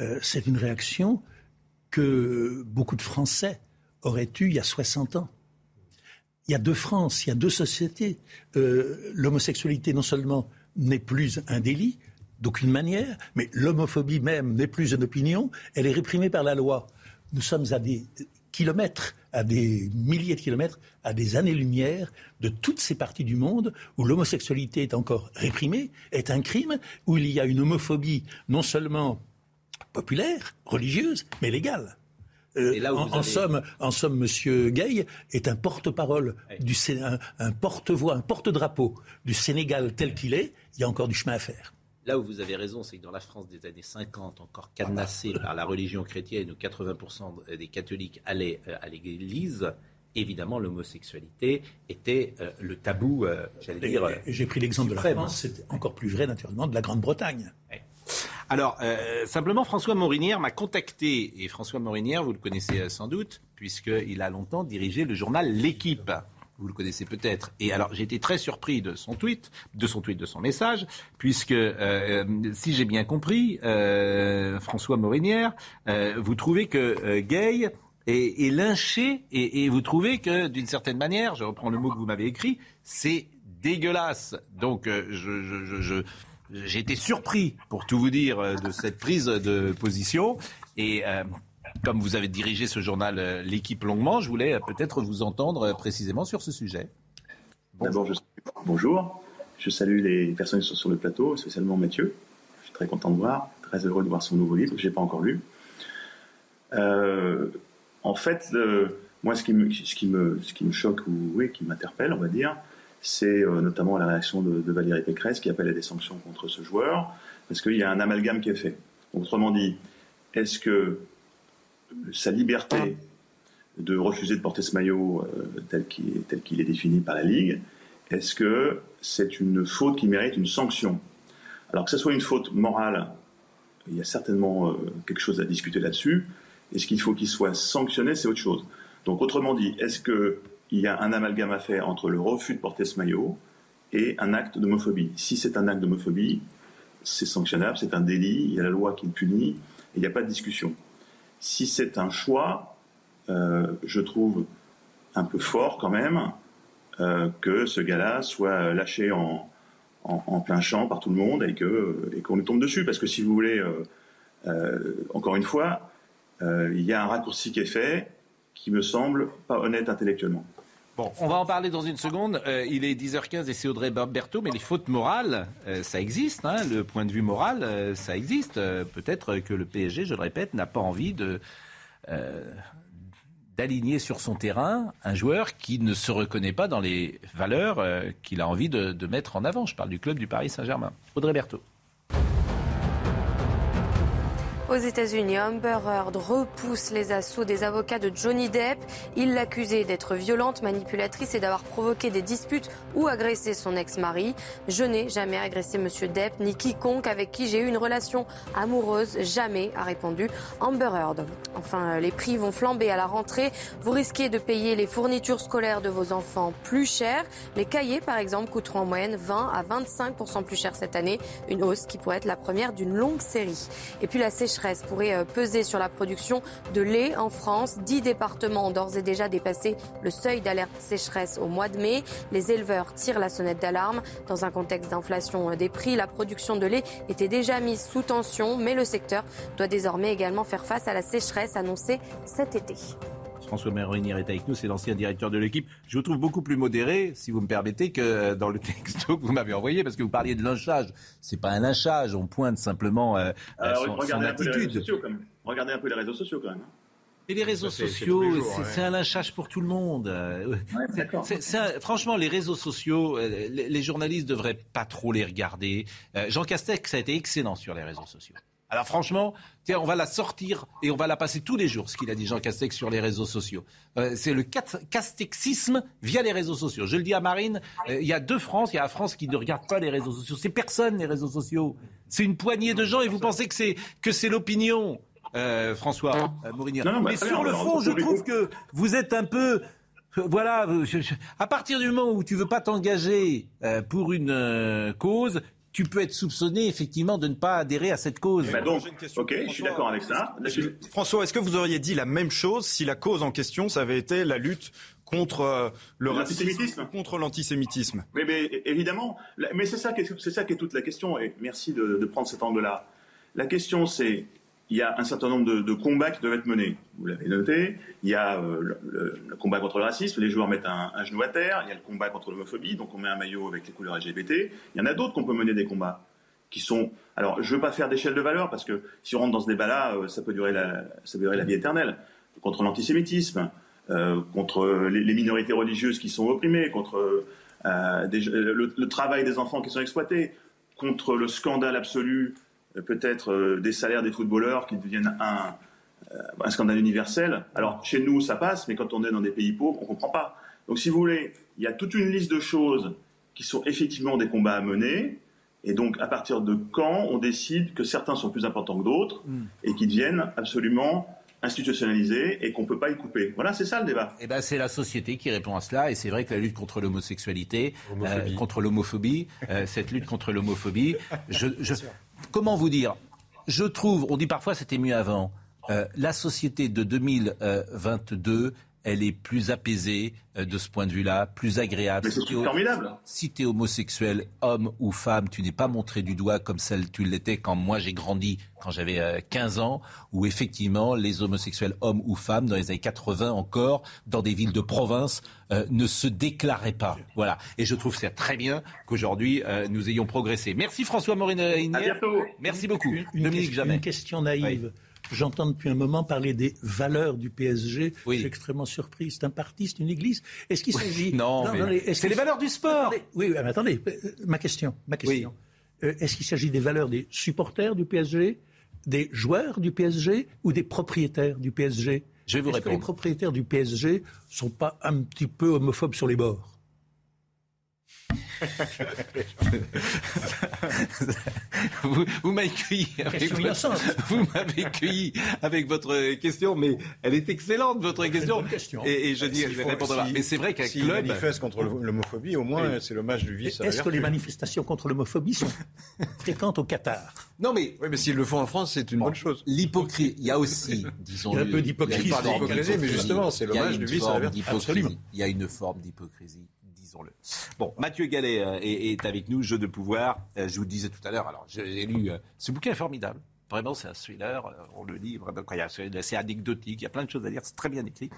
euh, c'est une réaction que beaucoup de Français auraient eue il y a 60 ans. Il y a deux France, il y a deux sociétés. L'homosexualité non seulement n'est plus un délit, d'aucune manière, mais l'homophobie même n'est plus une opinion, elle est réprimée par la loi. Nous sommes à des kilomètres, à des milliers de kilomètres, à des années-lumière de toutes ces parties du monde où l'homosexualité est encore réprimée, est un crime, où il y a une homophobie non seulement populaire, religieuse, mais légale. Euh, en, somme, en somme, Monsieur Gay est un porte-parole du un, un porte-voix, un porte-drapeau du Sénégal tel qu'il est. Il y a encore du chemin à faire. Là où vous avez raison, c'est que dans la France des années 50, encore cadenassée par la religion chrétienne, où 80% des catholiques allaient euh, à l'église, évidemment, l'homosexualité était euh, le tabou, euh, j'allais dire. J'ai pris l'exemple de la France, c'est encore plus vrai, naturellement, de la Grande-Bretagne. Alors, simplement, François Morinière m'a contacté, et François Morinière, vous le connaissez sans doute, puisqu'il a longtemps dirigé le journal L'équipe vous le connaissez peut-être. Et alors, j'ai été très surpris de son tweet, de son tweet, de son message, puisque euh, euh, si j'ai bien compris, euh, François Morinière, vous trouvez que Gay est, lynché et, vous trouvez que, d'une certaine manière, je reprends le mot que vous m'avez écrit, c'est dégueulasse. Donc, je, j'ai été surpris, pour tout vous dire, de cette prise de position. Et comme vous avez dirigé ce journal euh, L'équipe longuement, je voulais euh, peut-être vous entendre euh, précisément sur ce sujet. D'abord, bonjour. Je salue les personnes qui sont sur le plateau, spécialement Mathieu. Je suis très content de voir, très heureux de voir son nouveau livre que je n'ai pas encore lu. en fait, moi, ce qui, me, choque ou oui, qui m'interpelle, on va dire, c'est notamment la réaction de, Valérie Pécresse qui appelle à des sanctions contre ce joueur, parce qu'il y a un amalgame qui est fait. autrement dit, est-ce que sa liberté de refuser de porter ce maillot tel qu'il est défini par la Ligue, est-ce que c'est une faute qui mérite une sanction? Alors que ce soit une faute morale, il y a certainement quelque chose à discuter là-dessus. Est-ce qu'il faut qu'il soit sanctionné C'est autre chose. Donc autrement dit, est-ce qu'il y a un amalgame à faire entre le refus de porter ce maillot et un acte d'homophobie? Si c'est un acte d'homophobie, c'est sanctionnable, c'est un délit, il y a la loi qui le punit, et il n'y a pas de discussion. Si c'est un choix, euh, je trouve un peu fort quand même euh, que ce gars-là soit lâché en, plein champ par tout le monde et qu'on lui tombe dessus. Parce que si vous voulez, euh, encore une fois, il y a un raccourci qui est fait qui me semble pas honnête intellectuellement. Bon, on va en parler dans une seconde. Euh, il est 10h15 et c'est Audrey Berthaud, mais les fautes morales, euh, ça existe. Hein, le point de vue moral, euh, ça existe. Peut-être que le PSG, je le répète, n'a pas envie d'aligner sur son terrain un joueur qui ne se reconnaît pas dans les valeurs qu'il a envie de, de, mettre en avant. Je parle du club du Paris Saint-Germain. Audrey Berthaud. Aux États-Unis, Amber Heard repousse les assauts des avocats de Johnny Depp. Il l'accusait d'être violente, manipulatrice et d'avoir provoqué des disputes ou agressé son ex-mari. Je n'ai jamais agressé Monsieur Depp ni quiconque avec qui j'ai eu une relation amoureuse. Jamais, a répondu Amber Heard. Enfin, les prix vont flamber à la rentrée. Vous risquez de payer les fournitures scolaires de vos enfants plus cher. Les cahiers, par exemple, coûteront en moyenne 20 à 25 plus cher cette année. Une hausse qui pourrait être la première d'une longue série. Et puis la sécheresse pourrait euh, peser sur la production de lait en France. Dix départements ont d'ores et déjà dépassé le seuil d'alerte sécheresse au mois de mai. Les éleveurs tirent la sonnette d'alarme. Dans un contexte d'inflation euh, des prix, la production de lait était déjà mise sous tension, mais le secteur doit désormais également faire face à la sécheresse annoncée cet été. François Méronier est avec nous, c'est l'ancien directeur de l'équipe. Je vous trouve beaucoup plus modéré, si vous me permettez, que dans le <laughs> texto que vous m'avez envoyé, parce que vous parliez de lynchage. C'est pas un lynchage, on pointe simplement euh, euh son, regardez un Peu les réseaux sociaux, quand même. Regardez un peu les réseaux sociaux quand même. Hein. Et les réseaux sociaux, c'est un lynchage pour tout le monde. franchement, les réseaux sociaux, euh, les, les, journalistes devraient pas trop les regarder. Euh, Jean Castex a été excellent sur les réseaux sociaux. Alors franchement, tiens, on va la sortir et on va la passer tous les jours, ce qu'il a dit Jean Castex sur les réseaux sociaux. Euh, c'est le castexisme via les réseaux sociaux. Je le dis à Marine, euh, il y a deux France, il y a la France qui ne regarde pas les réseaux sociaux. C'est personne les réseaux sociaux. C'est une poignée de gens et vous pensez que c'est que c'est l'opinion. Euh, François Mourinier. Mais sur le fond, je trouve que vous êtes un peu voilà, à partir du moment où tu veux pas t'engager pour une cause, tu peux être soupçonné effectivement de ne pas adhérer à cette cause. Eh ben donc, ok, je suis d'accord avec ça. François, est-ce que vous auriez dit la même chose si la cause en question, ça avait été la lutte contre euh, le racisme, contre l'antisémitisme? Mais, mais, évidemment, mais c'est ça, c'est ça qui est toute la question. Et merci de, de prendre cet angle-là. La question, c'est il y a un certain nombre de, combats qui doivent être menés. Vous l'avez noté. Il y a euh, le, combat contre le racisme, les joueurs mettent un, genou à terre. Il y a le combat contre l'homophobie, donc on met un maillot avec les couleurs LGBT. Il y en a d'autres qu'on peut mener des combats qui sont. Alors, je ne veux pas faire d'échelle de valeur parce que si on rentre dans ce débat-là, euh, ça peut durer la, ça la vie éternelle. Contre l'antisémitisme, euh, contre les, minorités religieuses qui sont opprimées, contre le travail des enfants qui sont exploités, contre le scandale absolu peut-être euh, des salaires des footballeurs qui deviennent un, euh, un, scandale universel. Alors chez nous, ça passe, mais quand on est dans des pays pauvres, on ne comprend pas. Donc si vous voulez, il y a toute une liste de choses qui sont effectivement des combats à mener. Et donc, à partir de quand on décide que certains sont plus importants que d'autres hmm. et qui deviennent absolument institutionnalisés et qu'on ne peut pas y couper? Voilà, c'est ça le débat. Eh ben, c'est la société qui répond à cela. Et c'est vrai que la lutte contre l'homosexualité, euh, contre l'homophobie, cette lutte contre l'homophobie, <laughs> je, je, comment vous dire? Je trouve, on dit parfois c'était mieux avant. Euh, la société de 2022 elle est plus apaisée euh, de ce point de vue-là, plus agréable. Mais c'est formidable. Si tu es homosexuel, homme ou femme, tu n'es pas montré du doigt comme celle tu l'étais quand moi j'ai grandi, quand j'avais 15 euh, ans, où effectivement les homosexuels, hommes ou femmes, dans les années 80 encore, dans des villes de province, euh, ne se déclaraient pas. Voilà. Et je trouve c'est très bien qu'aujourd'hui nous ayons progressé. Merci François Morin. À bientôt. Merci beaucoup. Une, Dominique Jamais. Une question naïve. J'entends depuis un moment parler des valeurs du PSG. Je suis extrêmement surpris. C'est un parti, c'est une église. Est-ce qu'il s'agit <laughs> Non, c'est les valeurs du sport. Oui, mais attendez, euh, ma question, ma question. Euh, est-ce qu'il s'agit des valeurs des supporters du PSG, des joueurs du PSG ou des propriétaires du PSG Je vais vous Est-ce que les propriétaires du PSG sont pas un petit peu homophobes sur les bords? <laughs> vous, m'avez cueilli avec votre, <laughs> vous m'avez cueilli avec votre question, mais elle est excellente votre question. Et, et, je dis, je vais répondre Mais c'est vrai qu'un si club manifeste contre l'homophobie, au moins c'est l'hommage du vice. Est-ce que les manifestations contre l'homophobie sont <laughs> fréquentes au Qatar? Non, mais oui, mais s'ils le font en France, c'est une bonne chose. L'hypocrisie, il y a aussi, disons, il y a un peu d'hypocrisie, mais justement, c'est l'hommage du vice. Il y a une forme d'hypocrisie Bon, Mathieu Gallet euh, est, avec nous, Jeu de pouvoir. Euh, je vous disais tout à l'heure, alors j'ai lu, euh, ce bouquin est formidable. Vraiment, c'est un thriller, on le lit, c'est anecdotique, il y a plein de choses à dire, c'est très bien écrit.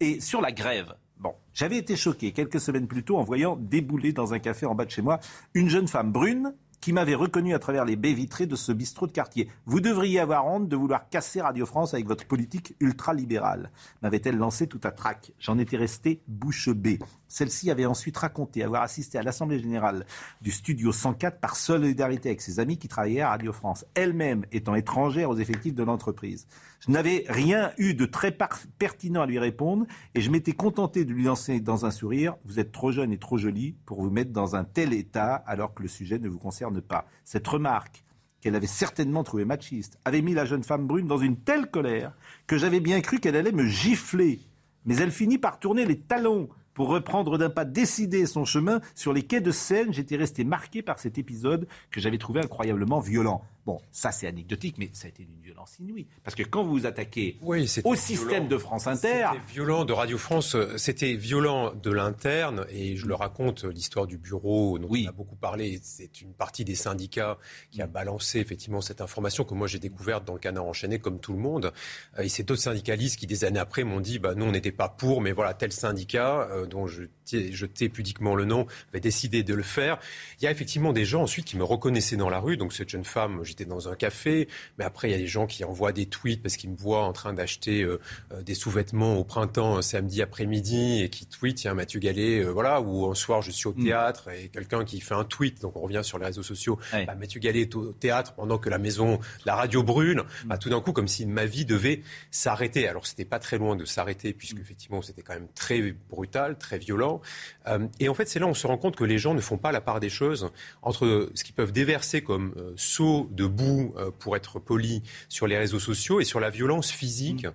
Et sur la grève, bon, j'avais été choqué quelques semaines plus tôt en voyant débouler dans un café en bas de chez moi une jeune femme brune qui m'avait reconnu à travers les baies vitrées de ce bistrot de quartier. Vous devriez avoir honte de vouloir casser Radio France avec votre politique ultra-libérale, m'avait-elle lancé tout à trac. J'en étais resté bouche bée. Celle-ci avait ensuite raconté avoir assisté à l'Assemblée générale du Studio 104 par solidarité avec ses amis qui travaillaient à Radio France, elle-même étant étrangère aux effectifs de l'entreprise. Je n'avais rien eu de très pertinent à lui répondre et je m'étais contenté de lui lancer dans un sourire Vous êtes trop jeune et trop jolie pour vous mettre dans un tel état alors que le sujet ne vous concerne pas. Cette remarque qu'elle avait certainement trouvé machiste, avait mis la jeune femme brune dans une telle colère que j'avais bien cru qu'elle allait me gifler. Mais elle finit par tourner les talons pour reprendre d'un pas décidé son chemin sur les quais de Seine. J'étais resté marqué par cet épisode que j'avais trouvé incroyablement violent. Bon, ça c'est anecdotique, mais ça a été d'une violence inouïe. Parce que quand vous vous attaquez au système de France Inter... C'était violent de Radio France, c'était violent de l'interne, et je le raconte, l'histoire du bureau, dont on a beaucoup parlé, c'est une partie des syndicats qui a balancé effectivement cette information que moi j'ai découverte dans le canard enchaîné comme tout le monde. Euh, et c'est d'autres syndicalistes qui des années après m'ont dit, bah, nous on n'était pas pour, mais voilà, tel syndicat, euh, dont je, je tais pudiquement le nom, avait décidé de le faire. Il y a effectivement des gens ensuite qui me reconnaissaient dans la rue, donc cette jeune femme, dans un café, mais après il y a des gens qui envoient des tweets parce qu'ils me voient en train d'acheter euh, euh, des sous-vêtements au printemps samedi après-midi et qui tweetent tiens Mathieu Gallet, euh, voilà, ou un soir je suis au mm. théâtre et quelqu'un qui fait un tweet, donc on revient sur les réseaux sociaux, bah, Mathieu Gallet est au théâtre pendant que la maison, la radio brûle, mm. bah, tout d'un coup comme si ma vie devait s'arrêter. Alors c'était pas très loin de s'arrêter puisque mm. effectivement c'était quand même très brutal, très violent. et en fait c'est là où on se rend compte que les gens ne font pas la part des choses entre ce qu'ils peuvent déverser comme saut de bout, euh, pour être poli, sur les réseaux sociaux et sur la violence physique. Mm.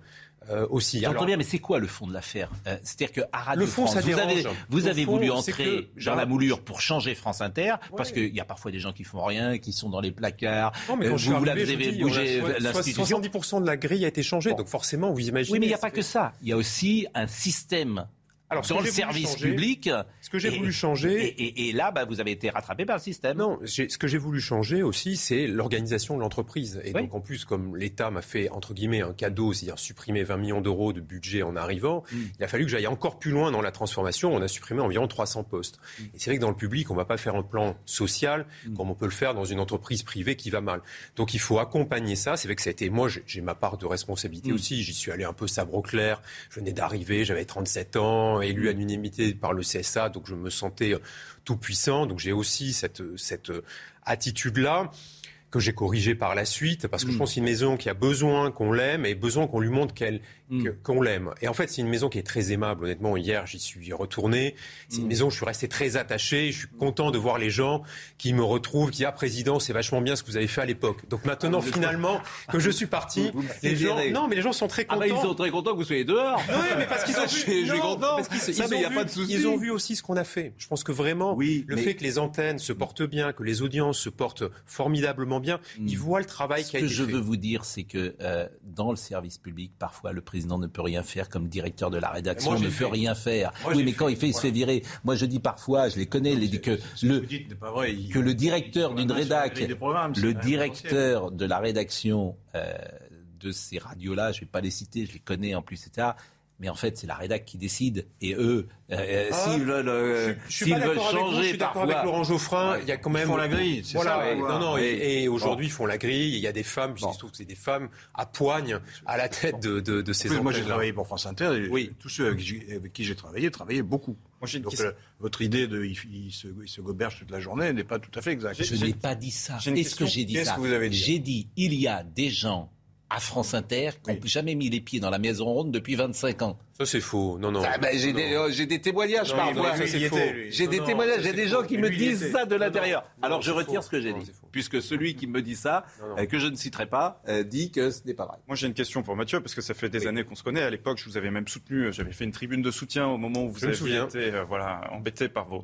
Euh, aussi. J'entends bien, mais c'est quoi le fond de l'affaire euh, C'est-à-dire que Radio le fond, France, vous avez, vous avez voulu entrer dans la moulure pour changer France Inter, parce qu'il y a parfois des gens qui font rien, qui sont dans les placards. Non, mais quand vous, vous avez bougé l'institution. 70% de la grille a été changée, donc forcément, vous imaginez. Oui, mais il n'y a pas que ça. Il y a aussi un système alors, sur le service public. Ce que j'ai voulu changer. Et, là, bah, vous avez été rattrapé par le système. Non, ce que j'ai voulu changer aussi, c'est l'organisation de l'entreprise. Et donc, en plus, comme l'État m'a fait, entre guillemets, un cadeau, c'est-à-dire supprimer 20 millions d'euros de budget en arrivant, mm. il a fallu que j'aille encore plus loin dans la transformation. On a supprimé environ 300 postes. Mm. Et c'est vrai que dans le public, on ne va pas faire un plan social mm. comme on peut le faire dans une entreprise privée qui va mal. Donc, il faut accompagner ça. C'est vrai que ça a été, moi, j'ai ma part de responsabilité aussi. J'y suis allé un peu sabre clair. Je venais d'arriver, j'avais 37 ans élu à l'unanimité par le CSA, donc je me sentais tout puissant. Donc j'ai aussi cette, cette attitude-là que j'ai corrigée par la suite, parce que je mm. pense que c'est une maison qui a besoin qu'on l'aime et besoin qu'on lui montre qu'elle Mm. qu'on l'aime. Et en fait, c'est une maison qui est très aimable. Honnêtement, hier, j'y suis retourné. C'est une mm. maison où je suis resté très attaché. Je suis content de voir les gens qui me retrouvent, qui disent ah président, c'est vachement bien ce que vous avez fait à l'époque. Donc maintenant, ah, finalement, que je suis parti, <laughs> les gens, non, mais les gens sont très contents. Ah bah, ils sont très contents que vous soyez dehors. Oui, mais parce qu'ils ont <laughs> vu, content. Parce qu'ils ils, ont, vu, ils ont vu aussi ce qu'on a fait. Je pense que vraiment, oui, le fait que les antennes se portent bien, que les audiences se portent formidablement bien, mm. ils voient le travail qui a été fait. Ce que je veux vous dire, c'est que euh, dans le service public, parfois, le président ne peut rien faire comme directeur de la rédaction, ne peut rien faire. oui, mais quand il fait, il se fait virer. Moi, je dis parfois, je les connais, les, que, le, que le directeur d'une rédac, le directeur de la rédaction euh, de ces radios-là, je ne vais pas les citer, je les connais en plus, etc mais en fait, c'est la rédac qui décide. Et eux, euh, euh, ah, s'ils veulent, euh, s'ils veulent changer, je suis d'accord avec Laurent Geoffrin. Il y a quand même. Ils font la grille. Voilà. non, non. Et, aujourd'hui, ils font la grille. Il y a des femmes. Bon. Je trouve que c'est des femmes à poigne à la tête de, de, de ces. moi, j'ai travaillé pour France Inter. Et oui. Tous ceux avec qui j'ai travaillé travaillaient beaucoup. Moi, Donc, votre idée de il, se, il se goberge toute la journée n'est pas tout à fait exacte. Je n'ai pas dit ça. Est-ce que j'ai dit ça J'ai dit il y a des gens à France Inter qui n'ont jamais mis les pieds dans la maison ronde depuis 25 ans. Ça, c'est faux. Non, non. Ah, ben, j'ai, des, euh, j'ai des, témoignages parfois. J'ai des témoignages. J'ai des gens qui me disent ça de l'intérieur. Alors, je retire ce que j'ai dit. Puisque celui qui me dit ça, euh, que je ne citerai pas, euh, dit que ce n'est pas vrai. Moi, j'ai une question pour Mathieu, parce que ça fait des années qu'on se connaît. À l'époque, je vous avais même soutenu. J'avais fait une tribune de soutien au moment où vous avez été voilà, embêté par vos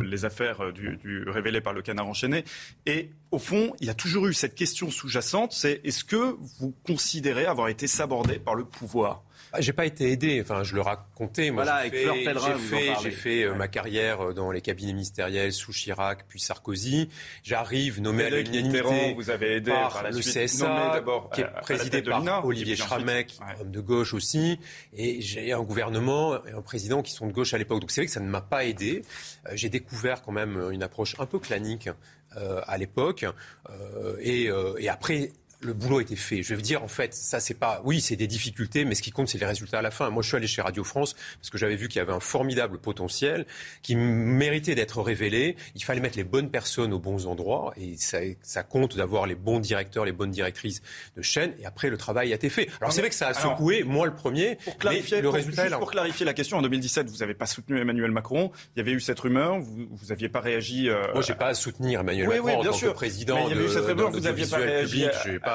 les affaires du, du, révélées par le canard enchaîné. Et au fond, il y a toujours eu cette question sous-jacente, c'est est-ce que vous considérez avoir été sabordé par le pouvoir? J'ai pas été aidé. Enfin, je le racontais. Moi, voilà, j'ai fait, j'ai fait, euh, ma carrière euh, dans les cabinets ministériels sous Chirac, puis Sarkozy. J'arrive nommé à l'unanimité vous avez aidé par, le CSA, qui est présidé par Olivier Schramek, homme de gauche aussi. Et j'ai un gouvernement et un président qui sont de gauche à l'époque. Donc c'est vrai que ça ne m'a pas aidé. Euh, j'ai découvert quand même une approche un peu clanique à l'époque. et, et après le boulot était fait. Je vais vous dire, en fait, ça, c'est pas. Oui, c'est des difficultés, mais ce qui compte, c'est les résultats à la fin. Moi, je suis allé chez Radio France parce que j'avais vu qu'il y avait un formidable potentiel qui méritait d'être révélé. Il fallait mettre les bonnes personnes aux bons endroits et ça, ça compte d'avoir les bons directeurs, les bonnes directrices de chaîne. Et après, le travail a été fait. Alors, c'est vrai que ça a secoué, moi le premier. Pour clarifier, le résultat juste pour clarifier la question, en 2017, vous n'avez pas soutenu Emmanuel Macron. Il y avait eu cette rumeur. Vous, vous aviez pas réagi. Euh... Moi, j'ai pas à soutenir Emmanuel Macron en tant que président. il y avait eu cette rumeur. Vous n'aviez pas réagi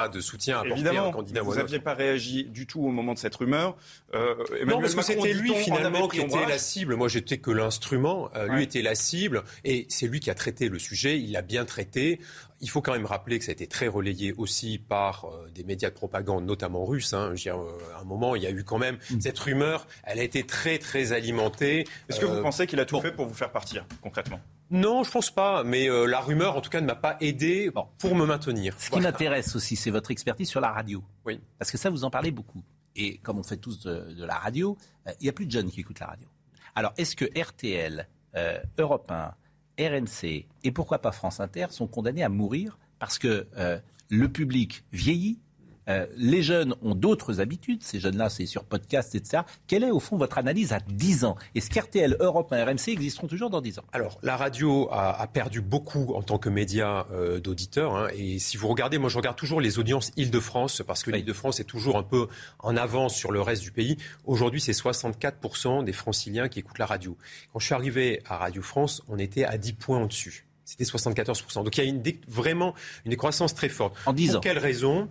pas de soutien à Évidemment, un candidat Vous n'aviez pas réagi du tout au moment de cette rumeur. Euh, non, parce que c'était lui finalement qui était la cible. Moi, j'étais que l'instrument. Euh, lui était la cible, et c'est lui qui a traité le sujet. Il l'a bien traité. Il faut quand même rappeler que ça a été très relayé aussi par euh, des médias de propagande, notamment russes. Hein. Dire, euh, à un moment, il y a eu quand même mm. cette rumeur. Elle a été très, très alimentée. Est-ce que vous pensez qu'il a tout fait pour vous faire partir, concrètement? Non, je pense pas. Mais euh, la rumeur, en tout cas, ne m'a pas aidé pour me maintenir. Ce qui m'intéresse aussi, c'est votre expertise sur la radio. Oui. Parce que ça, vous en parlez beaucoup. Et comme on fait tous de, la radio, euh, il y a plus de jeunes qui écoutent la radio. Alors, est-ce que RTL, euh, Europe 1, RNC et pourquoi pas France Inter sont condamnés à mourir parce que le public vieillit euh, les jeunes ont d'autres habitudes. Ces jeunes-là, c'est sur podcast, etc. Quelle est, au fond, votre analyse à 10 ans? Est-ce qu'RTL, Europe et RMC existeront toujours dans 10 ans? Alors, la radio a, perdu beaucoup en tant que média euh, d'auditeurs. Hein. et si vous regardez, moi, je regarde toujours les audiences Île-de-France, parce que l'Île-de-France est toujours un peu en avance sur le reste du pays. Aujourd'hui, c'est 64% des franciliens qui écoutent la radio. Quand je suis arrivé à Radio France, on était à 10 points au-dessus. C'était 74%. Donc il y a une vraiment une décroissance très forte. En 10 ans. Pour quelle raison?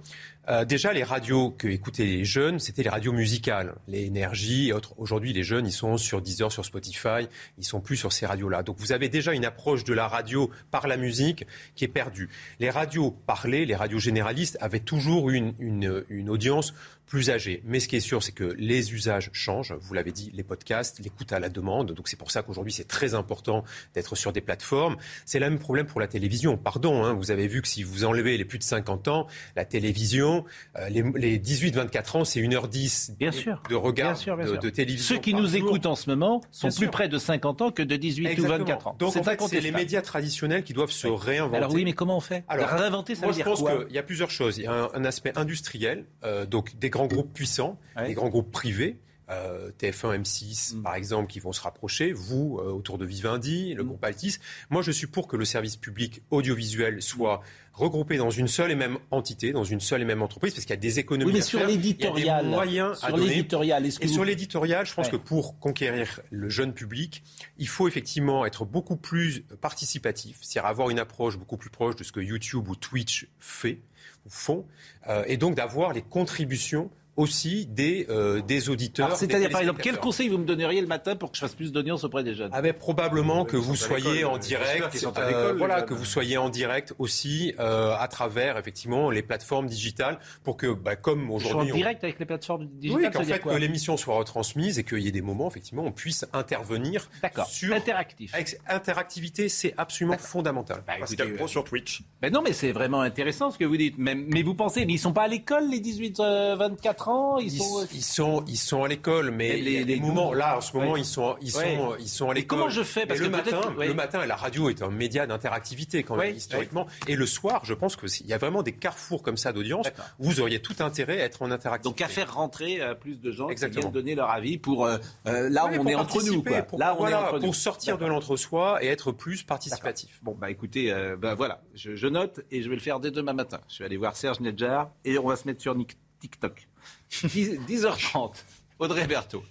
Euh, déjà, les radios que écoutaient les jeunes, c'était les radios musicales, les énergies et autres. Aujourd'hui, les jeunes, ils sont sur Deezer, sur Spotify, ils sont plus sur ces radios-là. Donc, vous avez déjà une approche de la radio par la musique qui est perdue. Les radios parlées, les radios généralistes avaient toujours une, une, une audience plus âgés. Mais ce qui est sûr, c'est que les usages changent. Vous l'avez dit, les podcasts, l'écoute à la demande. Donc c'est pour ça qu'aujourd'hui, c'est très important d'être sur des plateformes. C'est le même problème pour la télévision. Pardon, hein, vous avez vu que si vous enlevez les plus de 50 ans, la télévision, euh, les, 18-24 ans, c'est 1h10 bien sûr. de regard De, télévision. Ceux qui nous écoutent en ce moment sont plus près de 50 ans que de 18 ou 24 ans. Donc c'est les médias traditionnels qui doivent se réinventer. Alors oui, mais comment on fait? Alors, réinventer, ça moi, je pense qu'il y a plusieurs choses. Il y a un, aspect industriel, euh, donc des grands groupes puissants, des grands groupes privés. Euh, TF1, M6, mm. par exemple, qui vont se rapprocher, vous, euh, autour de Vivendi, le mm. groupe Altis. Moi, je suis pour que le service public audiovisuel soit regroupé dans une seule et même entité, dans une seule et même entreprise, parce qu'il y a des économies oui, mais sur l'éditorial, moyens sur l'éditorial, et sur l'éditorial, je pense que pour conquérir le jeune public, il faut effectivement être beaucoup plus participatif, c'est-à-dire avoir une approche beaucoup plus proche de ce que YouTube ou Twitch fait ou font, euh, et donc d'avoir les contributions aussi des, euh, des auditeurs. C'est-à-dire, par exemple, quel conseil vous me donneriez le matin pour que je fasse plus d'audience auprès des jeunes ah ben, Probablement que vous soyez en direct, euh, voilà, que vous soyez en direct aussi euh, à travers effectivement les plateformes digitales pour que, bah, comme aujourd'hui, en direct avec les plateformes digitales. Oui, qu'en fait que l'émission soit retransmise et qu'il y ait des moments effectivement on puisse intervenir. D'accord. Sur interactif. Interactivité, c'est absolument fondamental. Bah, Pascal Pro sur Twitch. Ben non, mais c'est vraiment intéressant ce que vous dites. Mais, mais vous pensez, mais ils sont pas à l'école les 18-24 ans ans ils, sont... ils, sont... ils sont à l'école, mais les, les moments là en ce moment ils sont ils sont ils sont à l'école. Comment je fais? Parce que le matin, le matin, la radio est un média d'interactivité quand même historiquement, et le soir, je pense qu'il y a vraiment des carrefours comme ça d'audience où vous auriez tout intérêt à être en interactivité. Donc à faire rentrer euh, plus de gens Exactement. qui viennent donner leur avis pour euh, euh, là on est entre nous quoi. Pour, là on est entre pour sortir de l'entre-soi et être plus participatif. Bon bah écoutez, bah voilà, je, je, note et je vais le faire dès demain matin. Je vais aller voir Serge Nedjar et on va se mettre sur TikTok. 10, 10h30. Audrey Berthaud.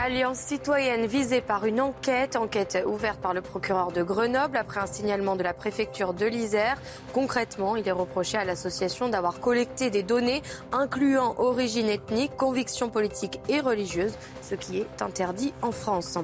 Alliance citoyenne visée par une enquête, enquête ouverte par le procureur de Grenoble après un signalement de la préfecture de l'Isère. Concrètement, il est reproché à l'association d'avoir collecté des données incluant origine ethnique, conviction politique et religieuse, ce qui est interdit en France.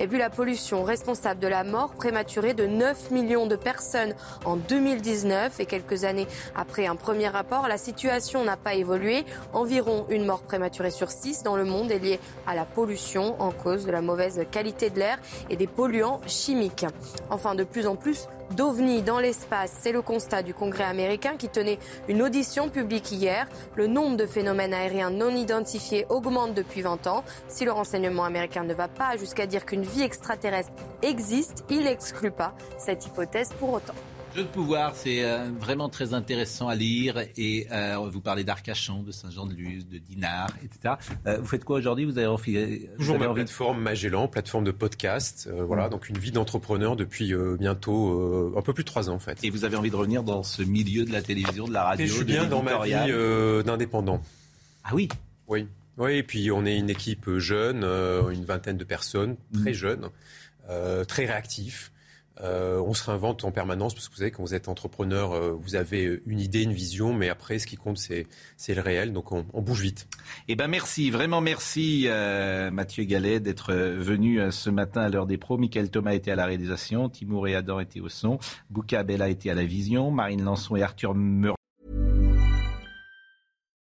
Et puis la pollution responsable de la mort prématurée de 9 millions de personnes en 2019 et quelques années après un premier rapport, la situation n'a pas évolué. Environ une mort prématurée sur 6 dans le monde est liée à la pollution en cause de la mauvaise qualité de l'air et des polluants chimiques. Enfin, de plus en plus d'ovnis dans l'espace. C'est le constat du Congrès américain qui tenait une audition publique hier. Le nombre de phénomènes aériens non identifiés augmente depuis 20 ans. Si le renseignement américain ne va pas jusqu'à dire qu'une vie extraterrestre existe, il n'exclut pas cette hypothèse pour autant. Jeu de pouvoir, c'est euh, vraiment très intéressant à lire. Et euh, vous parlez d'Arcachon, de Saint-Jean-de-Luz, de Dinard, etc. Euh, vous faites quoi aujourd'hui? Vous avez envie Toujours ma plateforme Magellan, plateforme de podcast. voilà, donc une vie d'entrepreneur depuis bientôt un peu plus de trois ans en fait. Et vous avez envie de revenir dans ce milieu de la télévision, de la radio et Je suis bien dans ma vie d'indépendant. Ah oui? Oui. Oui, et puis on est une équipe jeune, une vingtaine de personnes, très mm. jeunes, très réactifs. Euh, on se réinvente en permanence parce que vous savez, quand vous êtes entrepreneur, euh, vous avez une idée, une vision, mais après, ce qui compte, c'est, le réel. Donc, on, bouge vite. Eh ben, merci, vraiment merci, euh, Mathieu Gallet, d'être venu ce matin à l'heure des pros. Michael Thomas était à la réalisation, Timour et Adam étaient au son, Bouka Bella était à la vision, Marine Lançon et Arthur Meur